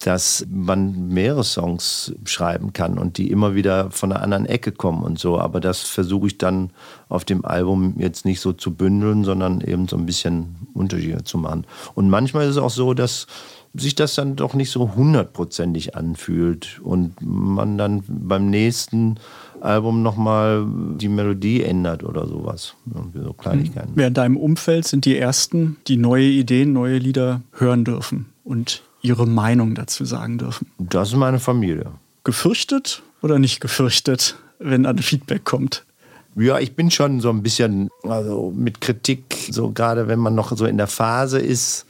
dass man mehrere Songs schreiben kann und die immer wieder von einer anderen Ecke kommen und so. Aber das versuche ich dann auf dem Album jetzt nicht so zu bündeln, sondern eben so ein bisschen Unterschiede zu machen. Und manchmal ist es auch so, dass sich das dann doch nicht so hundertprozentig anfühlt und man dann beim nächsten Album nochmal die Melodie ändert oder sowas. Irgendwie So Kleinigkeiten. Wer in deinem Umfeld sind die Ersten, die neue Ideen, neue Lieder hören dürfen und ihre Meinung dazu sagen dürfen? Das ist meine Familie. Gefürchtet oder nicht gefürchtet, wenn ein Feedback kommt? Ja, ich bin schon so ein bisschen, also mit Kritik, so gerade wenn man noch so in der Phase ist,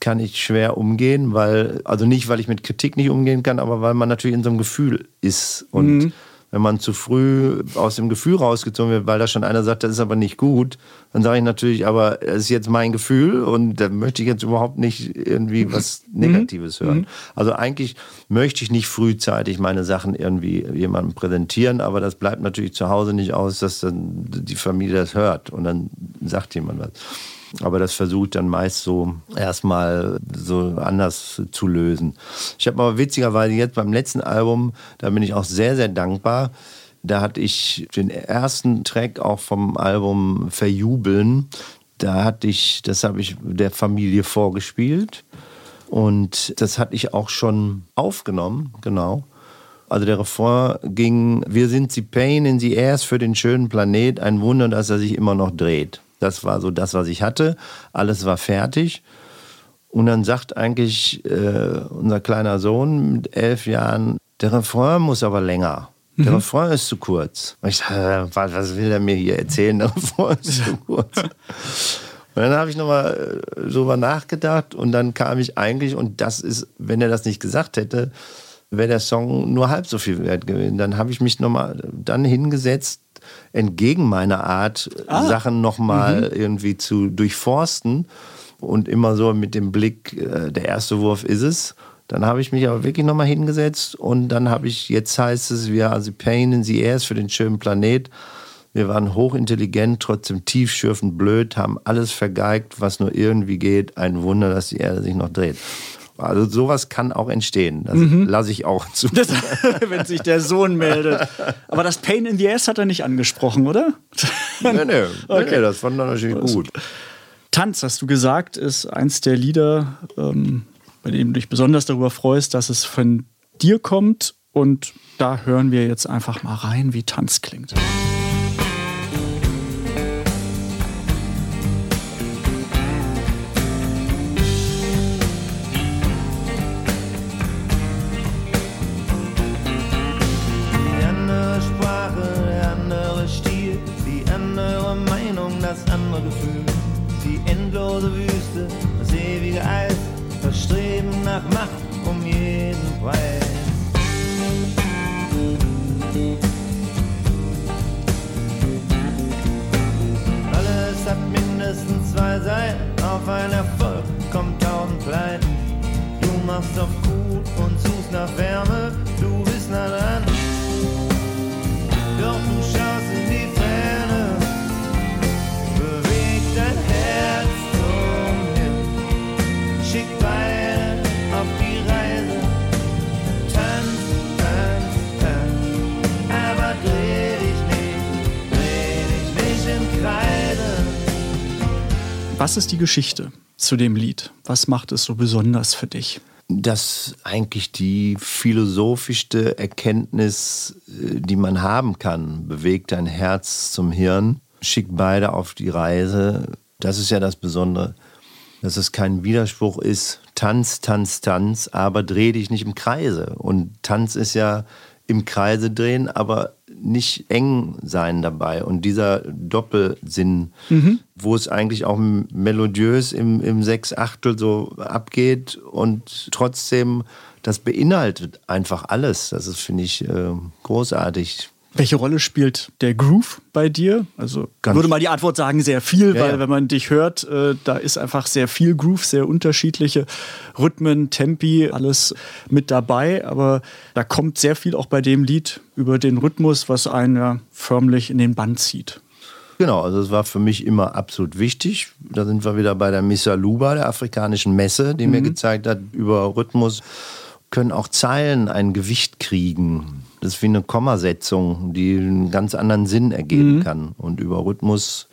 kann ich schwer umgehen, weil, also nicht, weil ich mit Kritik nicht umgehen kann, aber weil man natürlich in so einem Gefühl ist. Und wenn man zu früh aus dem Gefühl rausgezogen wird, weil da schon einer sagt, das ist aber nicht gut, dann sage ich natürlich, aber es ist jetzt mein Gefühl und da möchte ich jetzt überhaupt nicht irgendwie was Negatives hören. Also eigentlich möchte ich nicht frühzeitig meine Sachen irgendwie jemandem präsentieren, aber das bleibt natürlich zu Hause nicht aus, dass dann die Familie das hört und dann sagt jemand was. Aber das versucht dann meist so erstmal so anders zu lösen. Ich habe aber witzigerweise jetzt beim letzten Album, da bin ich auch sehr, sehr dankbar. Da hatte ich den ersten Track auch vom Album Verjubeln. Da hatte ich, das habe ich der Familie vorgespielt. Und das hatte ich auch schon aufgenommen, genau. Also der Refrain ging, wir sind die Pain in the Airs für den schönen Planet, ein Wunder, dass er sich immer noch dreht. Das war so das, was ich hatte. Alles war fertig. Und dann sagt eigentlich äh, unser kleiner Sohn mit elf Jahren, der Refrain muss aber länger. Der Refrain ist zu kurz. Und ich dachte, was, was will er mir hier erzählen? Der Refrain ist zu kurz. Und dann habe ich nochmal äh, drüber nachgedacht und dann kam ich eigentlich, und das ist, wenn er das nicht gesagt hätte, wäre der Song nur halb so viel wert gewesen. Dann habe ich mich nochmal dann hingesetzt, entgegen meiner Art, Sachen nochmal irgendwie zu durchforsten und immer so mit dem Blick, äh, der erste Wurf ist es. Dann habe ich mich aber wirklich nochmal hingesetzt und dann habe ich, jetzt heißt es, wir, also Pain in the Airs für den schönen Planet, Wir waren hochintelligent, trotzdem tiefschürfend blöd, haben alles vergeigt, was nur irgendwie geht. Ein Wunder, dass die Erde sich noch dreht. Also sowas kann auch entstehen. Das lasse ich auch zu. Das, wenn sich der Sohn meldet. Aber das Pain in the Ass hat er nicht angesprochen, oder? nee, nee, nee, Okay. nee, das fand er natürlich gut. Tanz, hast du gesagt, ist eins der Lieder, ähm, bei dem du dich besonders darüber freust, dass es von dir kommt. Und da hören wir jetzt einfach mal rein, wie Tanz klingt. Die endlose Wüste, das ewige Eis, das Streben nach Macht um jeden Preis. Alles hat mindestens zwei Seiten, auf ein Erfolg kommt tausend Pleiten. Du machst auf gut und suchst nach Wärme, du bist nah dran. Doch Was ist die Geschichte zu dem Lied? Was macht es so besonders für dich? Das eigentlich die philosophischste Erkenntnis, äh, die man haben kann. Bewegt dein Herz zum Hirn, schick beide auf die Reise. Das ist ja das Besondere, dass es kein Widerspruch ist. Tanz, Tanz, Tanz, aber dreh dich nicht im Kreise. Und Tanz ist ja im Kreise drehen, aber nicht eng sein dabei. Und dieser Doppelsinn, wo es eigentlich auch melodiös im, im Sechsachtel so abgeht und trotzdem, das beinhaltet einfach alles. Das ist, finde ich, äh, großartig. Welche Rolle spielt der Groove bei dir? Also Ganz- würde mal die Antwort sagen, sehr viel, Ja, weil ja. wenn man dich hört, äh, da ist einfach sehr viel Groove, sehr unterschiedliche Rhythmen, Tempi, alles mit dabei. Aber da kommt sehr viel auch bei dem Lied über den Rhythmus, was einen ja förmlich in den Band zieht. Genau, also es war für mich immer absolut wichtig. Da sind wir wieder bei der Missa Luba, der afrikanischen Messe, die mir gezeigt hat, über Rhythmus können auch Zeilen ein Gewicht kriegen. Das ist wie eine Kommasetzung, die einen ganz anderen Sinn ergeben kann. Und über Rhythmus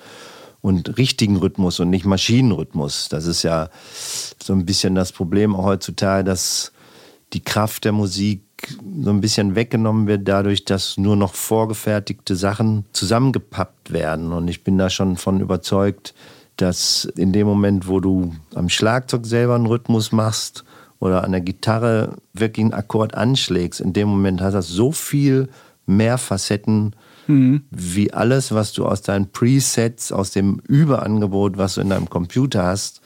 und richtigen Rhythmus und nicht Maschinenrhythmus. Das ist ja so ein bisschen das Problem auch heutzutage, dass die Kraft der Musik so ein bisschen weggenommen wird, dadurch, dass nur noch vorgefertigte Sachen zusammengepappt werden. Und ich bin da schon von überzeugt, dass in dem Moment, wo du am Schlagzeug selber einen Rhythmus machst oder an der Gitarre wirklich einen Akkord anschlägst, in dem Moment hat das so viel mehr Facetten wie alles, was du aus deinen Presets, aus dem Überangebot, was du in deinem Computer hast,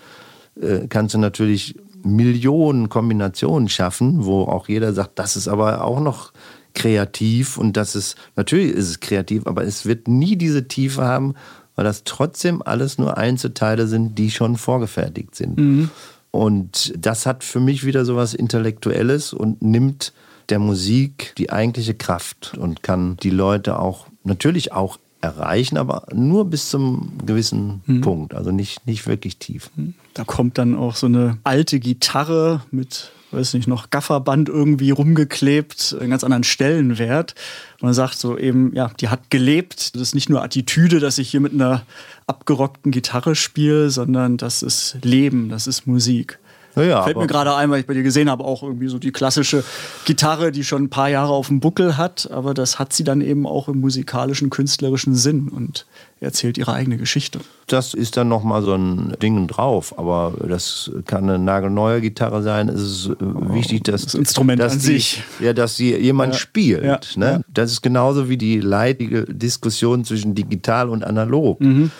äh, kannst du natürlich Millionen Kombinationen schaffen, wo auch jeder sagt, das ist aber auch noch kreativ und das ist, natürlich ist es kreativ, aber es wird nie diese Tiefe haben, weil das trotzdem alles nur Einzelteile sind, die schon vorgefertigt sind. Und das hat für mich wieder so was Intellektuelles und nimmt der Musik die eigentliche Kraft und kann die Leute auch natürlich auch erreichen, aber nur bis zum gewissen Punkt, also nicht, nicht wirklich tief. Da kommt dann auch so eine alte Gitarre mit, weiß nicht, noch Gafferband irgendwie rumgeklebt, einen ganz anderen Stellenwert. Man sagt so eben, ja, die hat gelebt. Das ist nicht nur Attitüde, dass ich hier mit einer abgerockten Gitarre spiele, sondern das ist Leben, das ist Musik. Naja, Fällt mir gerade ein, weil ich bei dir gesehen habe, auch irgendwie so die klassische Gitarre, die schon ein paar Jahre auf dem Buckel hat, aber das hat sie dann eben auch im musikalischen, künstlerischen Sinn und erzählt ihre eigene Geschichte. Das ist dann nochmal so ein Ding drauf, aber das kann eine nagelneue Gitarre sein. Es ist äh, wichtig, dass das Instrument dass an die, sich. Ja, dass sie jemand spielt. Ja. Ne? Ja. Das ist genauso wie die leidige Diskussion zwischen digital und analog. Mhm.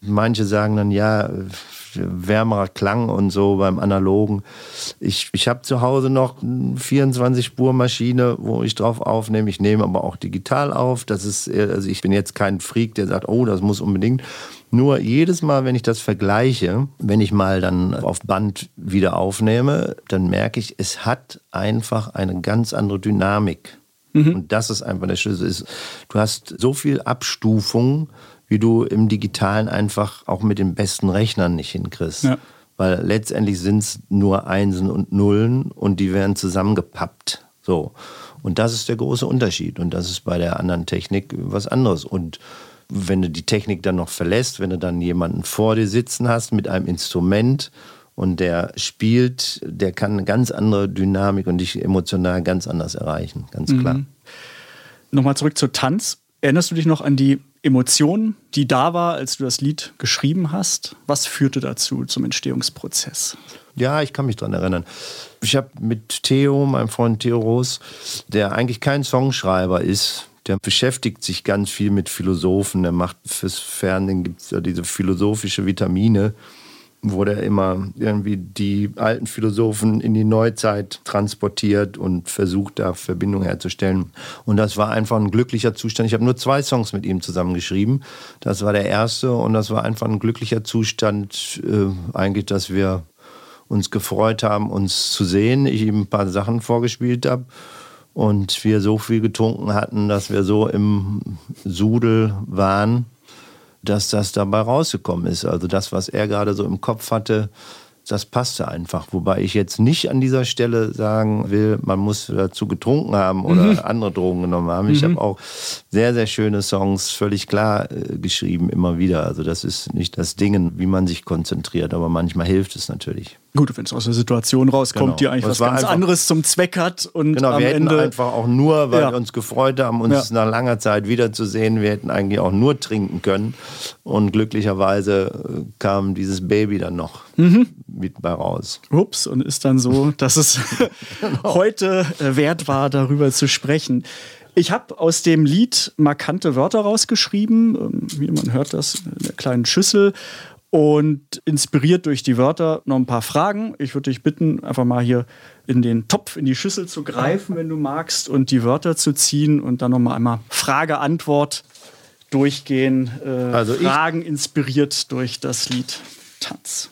Manche sagen dann, ja, wärmerer Klang und so beim Analogen. Ich, ich habe zu Hause noch eine 24-Spur-Maschine, wo ich drauf aufnehme. Ich nehme aber auch digital auf. Das ist, eher- also ich bin jetzt kein Freak, der sagt, oh, das muss unbedingt. Nur jedes Mal, wenn ich das vergleiche, wenn ich mal dann auf Band wieder aufnehme, dann merke ich, es hat einfach eine ganz andere Dynamik. Und das ist einfach der Schlüssel. Ist, du hast so viel Abstufung, wie du im Digitalen einfach auch mit den besten Rechnern nicht hinkriegst. Ja. Weil letztendlich sind es nur Einsen und Nullen und die werden zusammengepappt. So. Und das ist der große Unterschied. Und das ist bei der anderen Technik was anderes. Und wenn du die Technik dann noch verlässt, wenn du dann jemanden vor dir sitzen hast mit einem Instrument und der spielt, der kann eine ganz andere Dynamik und dich emotional ganz anders erreichen, ganz klar. Nochmal zurück zu Tanz. Erinnerst du dich noch an die Emotion, die da war, als du das Lied geschrieben hast? Was führte dazu zum Entstehungsprozess? Ja, ich kann mich dran erinnern. Ich habe mit Theo, meinem Freund Theo Roos, der eigentlich kein Songschreiber ist, der beschäftigt sich ganz viel mit Philosophen. Der macht fürs Fernsehen gibt es ja diese philosophische Vitamine, der immer irgendwie die alten Philosophen in die Neuzeit transportiert und versucht, da Verbindungen herzustellen. Und das war einfach ein glücklicher Zustand. Ich habe nur zwei Songs mit ihm zusammen geschrieben. Das war der erste und das war einfach ein glücklicher Zustand, äh, eigentlich, dass wir uns gefreut haben, uns zu sehen. Ich ihm ein paar Sachen vorgespielt habe und wir so viel getrunken hatten, dass wir so im Sudel waren, dass das dabei rausgekommen ist. Also das, was er gerade so im Kopf hatte, das passte einfach. Wobei ich jetzt nicht an dieser Stelle sagen will, man muss dazu getrunken haben oder andere Drogen genommen haben. Ich habe auch sehr, sehr schöne Songs völlig klar äh, geschrieben, immer wieder. Also das ist nicht das Ding, wie man sich konzentriert, aber manchmal hilft es natürlich. Gut, wenn es aus der Situation rauskommt, Genau. die eigentlich was ganz anderes zum Zweck hat und Genau, wir hätten Ende einfach auch nur, weil Ja. wir uns gefreut haben, uns Ja. nach langer Zeit wiederzusehen, wir hätten eigentlich auch nur trinken können. Und glücklicherweise äh, kam dieses Baby dann noch Mhm. mit bei raus. Ups, und ist dann so, dass es Genau. heute äh, wert war, darüber zu sprechen. Ich habe aus dem Lied markante Wörter rausgeschrieben, ähm, wie man hört das in der kleinen Schüssel. Und inspiriert durch die Wörter noch ein paar Fragen. Ich würde dich bitten, einfach mal hier in den Topf, in die Schüssel zu greifen, wenn du magst, und die Wörter zu ziehen und dann noch mal einmal Frage-Antwort durchgehen. Äh, Also Fragen inspiriert durch das Lied Tanz.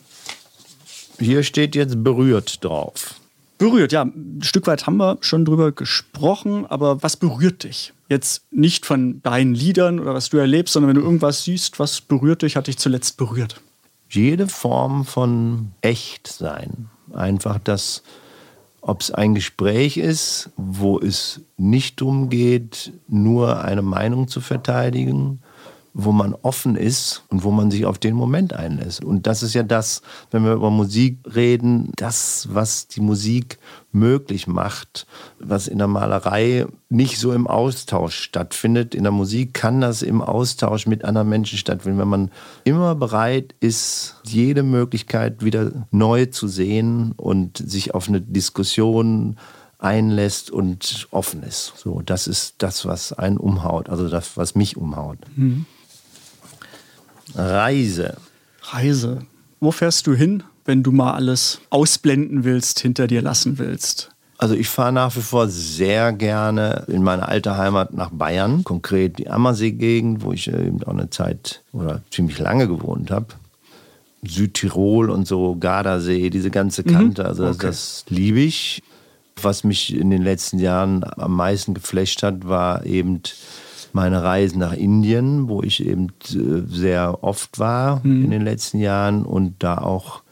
Hier steht jetzt berührt drauf. Berührt, ja. Ein Stück weit haben wir schon drüber gesprochen, aber was berührt dich? Jetzt nicht von deinen Liedern oder was du erlebst, sondern wenn du irgendwas siehst, was berührt dich, hat dich zuletzt berührt. Jede Form von Echtsein. Einfach das, ob es ein Gespräch ist, wo es nicht darum geht, nur eine Meinung zu verteidigen, wo man offen ist und wo man sich auf den Moment einlässt. Und das ist ja das, wenn wir über Musik reden, das, was die Musik möglich macht, was in der Malerei nicht so im Austausch stattfindet. In der Musik kann das im Austausch mit anderen Menschen stattfinden, wenn man immer bereit ist, jede Möglichkeit wieder neu zu sehen und sich auf eine Diskussion einlässt und offen ist. So, das ist das, was einen umhaut, also das, was mich umhaut. Reise. Reise. Wo fährst du hin, wenn du mal alles ausblenden willst, hinter dir lassen willst? Also ich fahre nach wie vor sehr gerne in meine alte Heimat nach Bayern, konkret die Ammersee-Gegend, wo ich äh, eben auch eine Zeit oder ziemlich lange gewohnt habe. Südtirol und so, Gardasee, diese ganze Kante, also das, das liebe ich. Was mich in den letzten Jahren am meisten geflasht hat, war eben meine Reise nach Indien, wo ich eben äh, sehr oft war in den letzten Jahren und da auch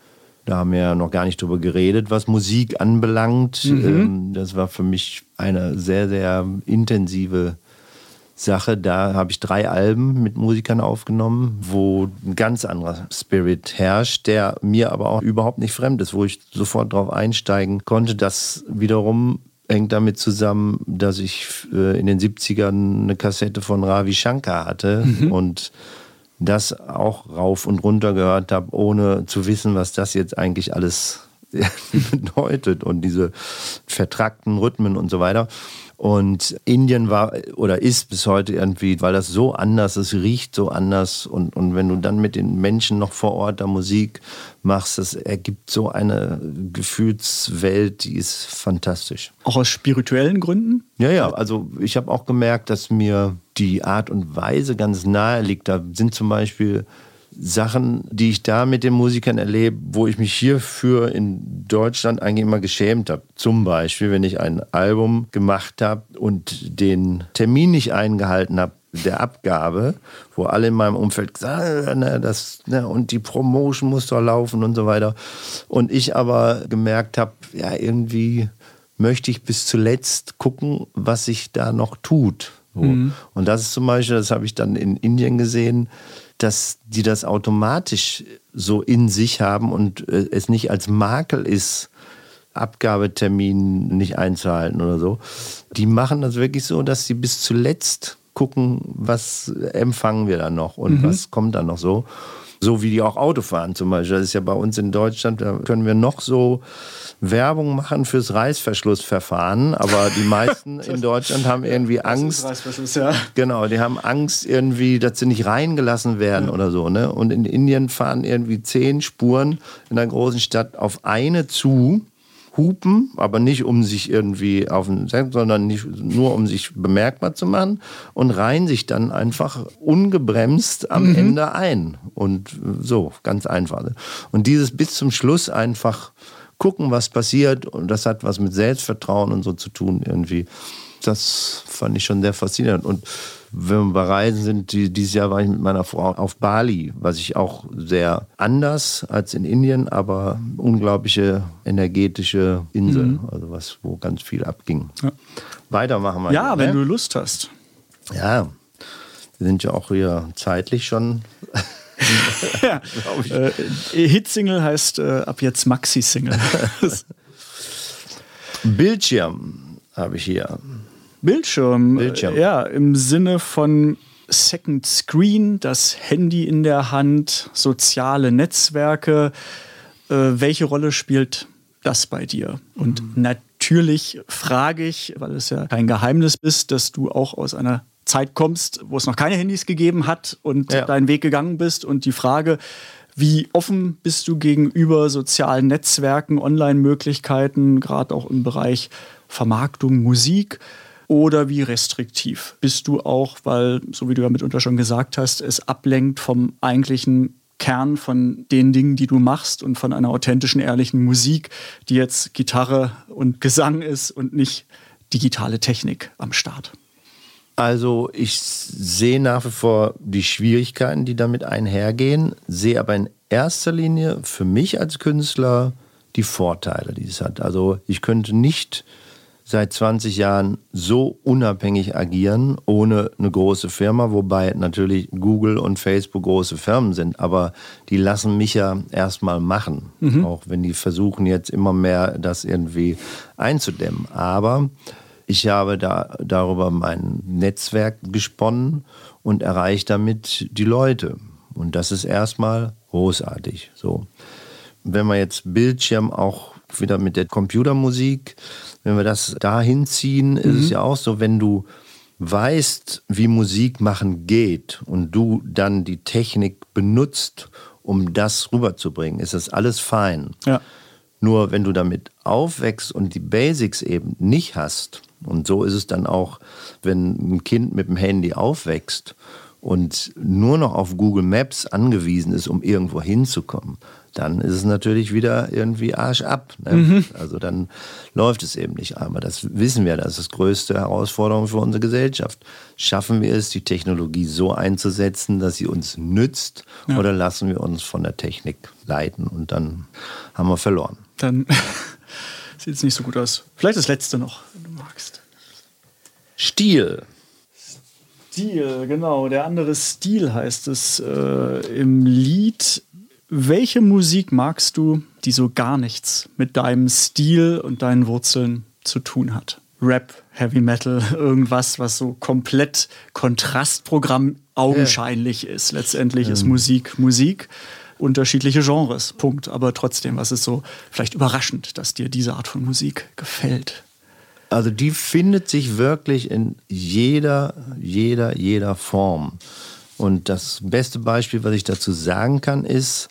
da haben wir ja noch gar nicht drüber geredet, was Musik anbelangt. Ähm, das war für mich eine sehr, sehr intensive Sache. Da habe ich drei Alben mit Musikern aufgenommen, wo ein ganz anderer Spirit herrscht, der mir aber auch überhaupt nicht fremd ist, wo ich sofort drauf einsteigen konnte. Das wiederum hängt damit zusammen, dass ich äh, in den 70ern eine Kassette von Ravi Shankar hatte und das auch rauf und runter gehört habe, ohne zu wissen, was das jetzt eigentlich alles bedeutet und diese vertrackten Rhythmen und so weiter. Und Indien war oder ist bis heute irgendwie, weil das so anders ist, riecht so anders. Und, und wenn du dann mit den Menschen noch vor Ort da Musik machst, das ergibt so eine Gefühlswelt, die ist fantastisch. Auch aus spirituellen Gründen? Ja, ja, also ich habe auch gemerkt, dass mir die Art und Weise ganz nahe liegt. Da sind zum Beispiel Sachen, die ich da mit den Musikern erlebe, wo ich mich hierfür in Deutschland eigentlich immer geschämt habe. Zum Beispiel, wenn ich ein Album gemacht habe und den Termin nicht eingehalten habe, der Abgabe, wo alle in meinem Umfeld gesagt haben, ne, das, ne, und die Promotion muss doch laufen und so weiter. Und ich aber gemerkt habe, ja, irgendwie möchte ich bis zuletzt gucken, was sich da noch tut. So. Und das ist zum Beispiel, das habe ich dann in Indien gesehen, dass die das automatisch so in sich haben und äh, es nicht als Makel ist, Abgabetermin nicht einzuhalten oder so. Die machen das wirklich so, dass sie bis zuletzt gucken, was empfangen wir da noch und was kommt da noch so. So wie die auch Auto fahren zum Beispiel. Das ist ja bei uns in Deutschland, da können wir noch so Werbung machen fürs Reißverschlussverfahren, aber die meisten in Deutschland haben irgendwie Angst. Ja. Genau, die haben Angst irgendwie, dass sie nicht reingelassen werden oder so. Ne? Und in Indien fahren irgendwie zehn Spuren in einer großen Stadt auf eine zu, hupen, aber nicht um sich irgendwie auf den Set, sondern nicht, nur um sich bemerkbar zu machen und reihen sich dann einfach ungebremst am Ende ein. Und so, ganz einfach. Und dieses bis zum Schluss einfach gucken, was passiert. Und das hat was mit Selbstvertrauen und so zu tun irgendwie. Das fand ich schon sehr faszinierend. Und wenn wir bei Reisen sind, die, dieses Jahr war ich mit meiner Frau auf Bali, was ich auch sehr anders als in Indien, aber unglaubliche energetische Insel, also was, wo ganz viel abging. Weitermachen wir. Ja, hier, wenn ne? du Lust hast. Ja, wir sind ja auch hier zeitlich schon. Ja. Äh, Hitsingle heißt äh, ab jetzt Maxi-Single. Bildschirm habe ich hier. Bildschirm. Bildschirm. Äh, Ja, im Sinne von Second Screen, das Handy in der Hand, soziale Netzwerke. Äh, welche Rolle spielt das bei dir? Und Mhm. natürlich frage ich, weil es ja kein Geheimnis ist, dass du auch aus einer Zeit kommst, wo es noch keine Handys gegeben hat und Ja. deinen Weg gegangen bist. Und die Frage, wie offen bist du gegenüber sozialen Netzwerken, Online-Möglichkeiten, gerade auch im Bereich Vermarktung, Musik? Oder wie restriktiv bist du auch, weil, so wie du ja mitunter schon gesagt hast, es ablenkt vom eigentlichen Kern von den Dingen, die du machst und von einer authentischen, ehrlichen Musik, die jetzt Gitarre und Gesang ist und nicht digitale Technik am Start. Also ich sehe nach wie vor die Schwierigkeiten, die damit einhergehen, sehe aber in erster Linie für mich als Künstler die Vorteile, die es hat. Also ich könnte nicht seit 20 Jahren so unabhängig agieren ohne eine große Firma, wobei natürlich Google und Facebook große Firmen sind, aber die lassen mich ja erstmal machen, auch wenn die versuchen jetzt immer mehr das irgendwie einzudämmen. Aber ich habe da, darüber mein Netzwerk gesponnen und erreiche damit die Leute. Und das ist erstmal großartig. So. Wenn wir jetzt Bildschirm auch wieder mit der Computermusik, wenn wir das da hinziehen, ist es ja auch so, wenn du weißt, wie Musik machen geht und du dann die Technik benutzt, um das rüberzubringen, ist das alles fein. Ja. Nur wenn du damit aufwächst und die Basics eben nicht hast, und so ist es dann auch, wenn ein Kind mit dem Handy aufwächst und nur noch auf Google Maps angewiesen ist, um irgendwo hinzukommen, dann ist es natürlich wieder irgendwie Arsch ab. Ne? Also dann läuft es eben nicht. Aber das wissen wir, das ist das größte Herausforderung für unsere Gesellschaft. Schaffen wir es, die Technologie so einzusetzen, dass sie uns nützt, oder lassen wir uns von der Technik leiten und dann haben wir verloren. Dann sieht es nicht so gut aus. Vielleicht das letzte noch, wenn du magst. Stil. Stil, genau. Der andere Stil heißt es äh, im Lied. Welche Musik magst du, die so gar nichts mit deinem Stil und deinen Wurzeln zu tun hat? Rap, Heavy Metal, irgendwas, was so komplett Kontrastprogramm augenscheinlich ist. Letztendlich ist Musik Musik, unterschiedliche Genres, Punkt. Aber trotzdem, was ist so vielleicht überraschend, dass dir diese Art von Musik gefällt? Also die findet sich wirklich in jeder, jeder, jeder Form. Und das beste Beispiel, was ich dazu sagen kann, ist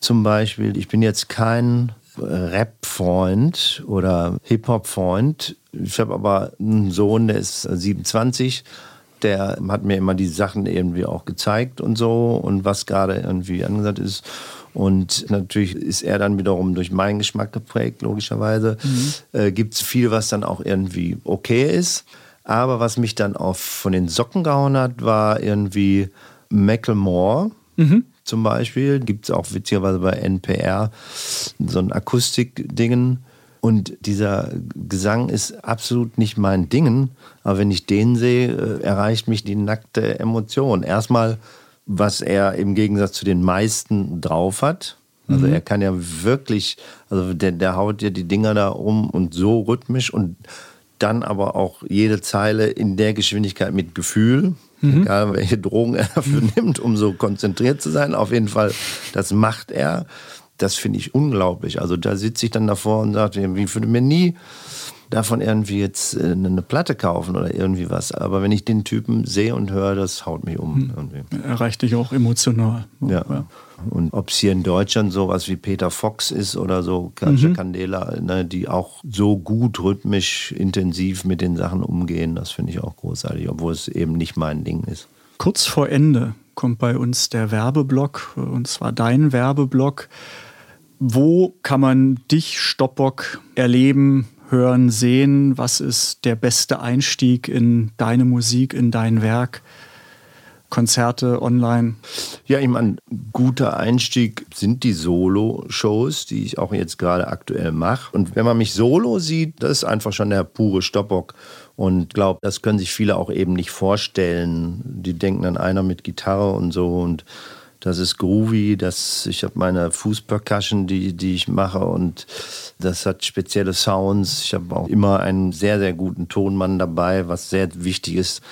zum Beispiel, ich bin jetzt kein Rap-Freund oder Hip-Hop-Freund. Ich habe aber einen Sohn, der ist 27 der hat mir immer die Sachen irgendwie auch gezeigt und so und was gerade irgendwie angesagt ist. Und natürlich ist er dann wiederum durch meinen Geschmack geprägt, logischerweise. Äh, Gibt es viel, was dann auch irgendwie okay ist. Aber was mich dann auch von den Socken gehauen hat, war irgendwie Macklemore. Zum Beispiel gibt es auch witzigerweise bei NPR so ein Akustik-Dingen. Und dieser Gesang ist absolut nicht mein Dingen. Aber wenn ich den sehe, äh, erreicht mich die nackte Emotion. Erstmal, was er im Gegensatz zu den meisten drauf hat. Also er kann ja wirklich, also der, der haut ja die Dinger da um und so rhythmisch und dann aber auch jede Zeile in der Geschwindigkeit mit Gefühl. Egal welche Drogen er dafür nimmt, um so konzentriert zu sein. Auf jeden Fall, das macht er. Das finde ich unglaublich. Also da sitze ich dann davor und sage, wie würde mir nie davon irgendwie jetzt äh, eine Platte kaufen oder irgendwie was. Aber wenn ich den Typen sehe und höre, das haut mich um. Irgendwie. Erreicht dich auch emotional. Ja. Und ob es hier in Deutschland sowas wie Peter Fox ist oder so, Katja Candela, ne, die auch so gut rhythmisch intensiv mit den Sachen umgehen, das finde ich auch großartig, obwohl es eben nicht mein Ding ist. Kurz vor Ende kommt bei uns der Werbeblock, und zwar dein Werbeblock. Wo kann man dich, Stoppock, erleben, hören, sehen? Was ist der beste Einstieg in deine Musik, in dein Werk? Konzerte online? Ja, ich meine, guter Einstieg sind die Solo-Shows, die ich auch jetzt gerade aktuell mache. Und wenn man mich solo sieht, das ist einfach schon der pure Stoppock. Und glaube, das können sich viele auch eben nicht vorstellen. Die denken an einer mit Gitarre und so und das ist groovy, das, ich habe meine Fußpercussion, die, die ich mache und das hat spezielle Sounds. Ich habe auch immer einen sehr, sehr guten Tonmann dabei, was sehr wichtig ist.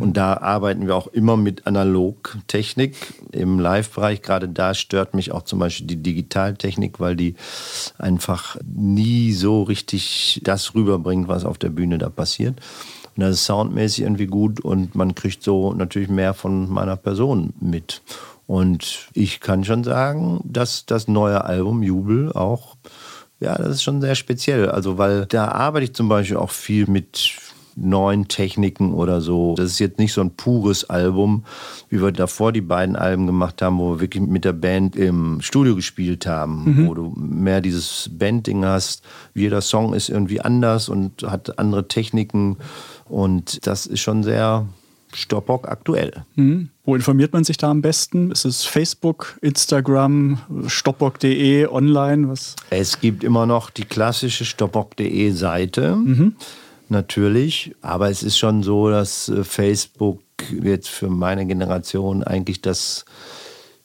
Und da arbeiten wir auch immer mit Analogtechnik im Live-Bereich. Gerade da stört mich auch zum Beispiel die Digitaltechnik, weil die einfach nie so richtig das rüberbringt, was auf der Bühne da passiert. Und das ist soundmäßig irgendwie gut und man kriegt so natürlich mehr von meiner Person mit. Und ich kann schon sagen, dass das neue Album Jubel auch, ja, das ist schon sehr speziell. Also, weil da arbeite ich zum Beispiel auch viel mit neuen Techniken oder so. Das ist jetzt nicht so ein pures Album, wie wir davor die beiden Alben gemacht haben, wo wir wirklich mit der Band im Studio gespielt haben, wo du mehr dieses Bandding hast. Jeder Song ist irgendwie anders und hat andere Techniken. Und das ist schon sehr Stoppock aktuell. Hm? Wo informiert man sich da am besten? Ist es Facebook, Instagram, stopbock.de, online? Was? Es gibt immer noch die klassische stoppock.de Seite, natürlich. Aber es ist schon so, dass äh, Facebook jetzt für meine Generation eigentlich das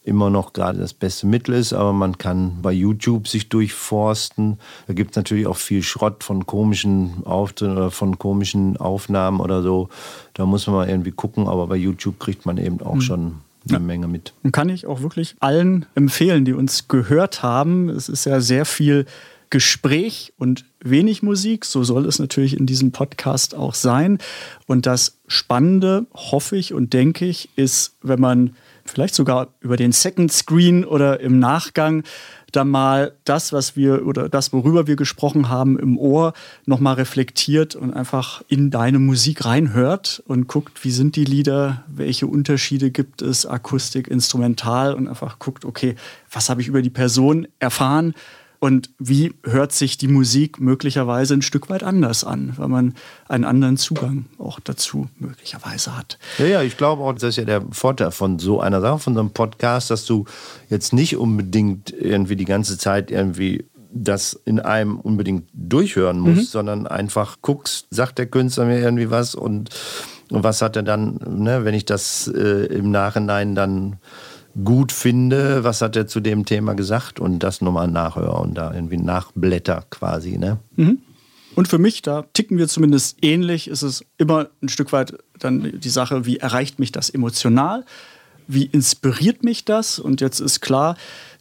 immer noch gerade das beste Mittel ist, aber man kann bei YouTube sich durchforsten. Da gibt es natürlich auch viel Schrott von komischen Auftritten oder von komischen Aufnahmen oder so. Da muss man mal irgendwie gucken, aber bei YouTube kriegt man eben auch schon eine Menge mit. Und kann ich auch wirklich allen empfehlen, die uns gehört haben. Es ist ja sehr viel Gespräch und wenig Musik. So soll es natürlich in diesem Podcast auch sein. Und das Spannende, hoffe ich und denke ich, ist, wenn man vielleicht sogar über den Second Screen oder im Nachgang dann mal das, was wir oder das, worüber wir gesprochen haben, im Ohr nochmal reflektiert und einfach in deine Musik reinhört und guckt, wie sind die Lieder, welche Unterschiede gibt es, Akustik, Instrumental und einfach guckt, okay, was habe ich über die Person erfahren und wie hört sich die Musik möglicherweise ein Stück weit anders an, weil man einen anderen Zugang auch dazu möglicherweise hat. Ja, ja, ich glaube auch, das ist ja der Vorteil von so einer Sache, von so einem Podcast, dass du jetzt nicht unbedingt irgendwie die ganze Zeit irgendwie das in einem unbedingt durchhören musst, sondern einfach guckst, sagt der Künstler mir irgendwie was und, und was hat er dann, ne, wenn ich das äh, im Nachhinein dann gut finde, was hat er zu dem Thema gesagt und das nochmal nachhöre und da irgendwie nachblätter quasi, ne? Und für mich, da ticken wir zumindest ähnlich, ist es immer ein Stück weit dann die Sache, wie erreicht mich das emotional? Wie inspiriert mich das? Und jetzt ist klar,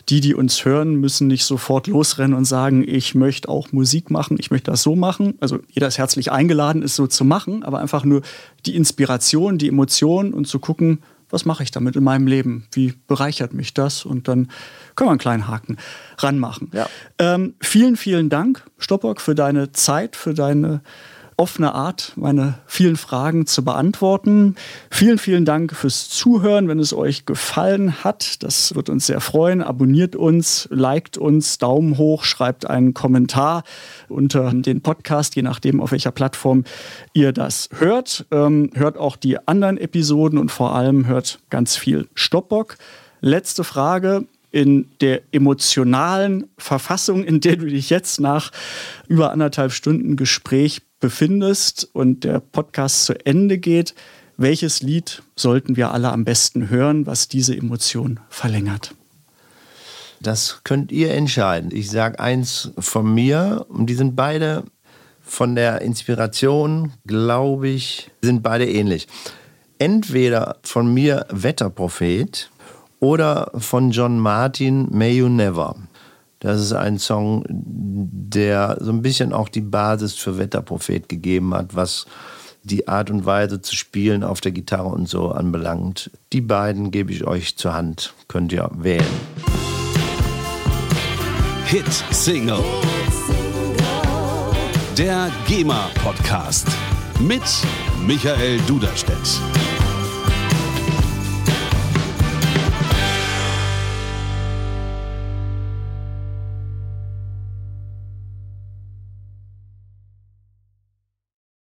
die, die uns hören, müssen nicht sofort losrennen und sagen, ich möchte auch Musik machen, ich möchte das so machen. Also jeder ist herzlich eingeladen, es so zu machen, aber einfach nur die Inspiration, die Emotion und zu gucken, was mache ich damit in meinem Leben? Wie bereichert mich das? Und dann können wir einen kleinen Haken ranmachen. Ja. Ähm, vielen, vielen Dank, Stoppock, für deine Zeit, für deine offene Art, meine vielen Fragen zu beantworten. Vielen, vielen Dank fürs Zuhören. Wenn es euch gefallen hat, das wird uns sehr freuen. Abonniert uns, liked uns, Daumen hoch, schreibt einen Kommentar unter den Podcast, je nachdem, auf welcher Plattform ihr das hört. Ähm, hört auch die anderen Episoden und vor allem hört ganz viel Stoppbock. Letzte Frage in der emotionalen Verfassung, in der du dich jetzt nach über anderthalb Stunden Gespräch befindest und der Podcast zu Ende geht, welches Lied sollten wir alle am besten hören, was diese Emotion verlängert? Das könnt ihr entscheiden. Ich sage eins von mir und die sind beide von der Inspiration, glaube ich, sind beide ähnlich. Entweder von mir Wetterprophet oder von John Martin May You Never. Das ist ein Song, der so ein bisschen auch die Basis für Wetterprophet gegeben hat, was die Art und Weise zu spielen auf der Gitarre und so anbelangt. Die beiden gebe ich euch zur Hand, könnt ihr wählen. Hit Single. Der GEMA Podcast mit Michael Duderstedt.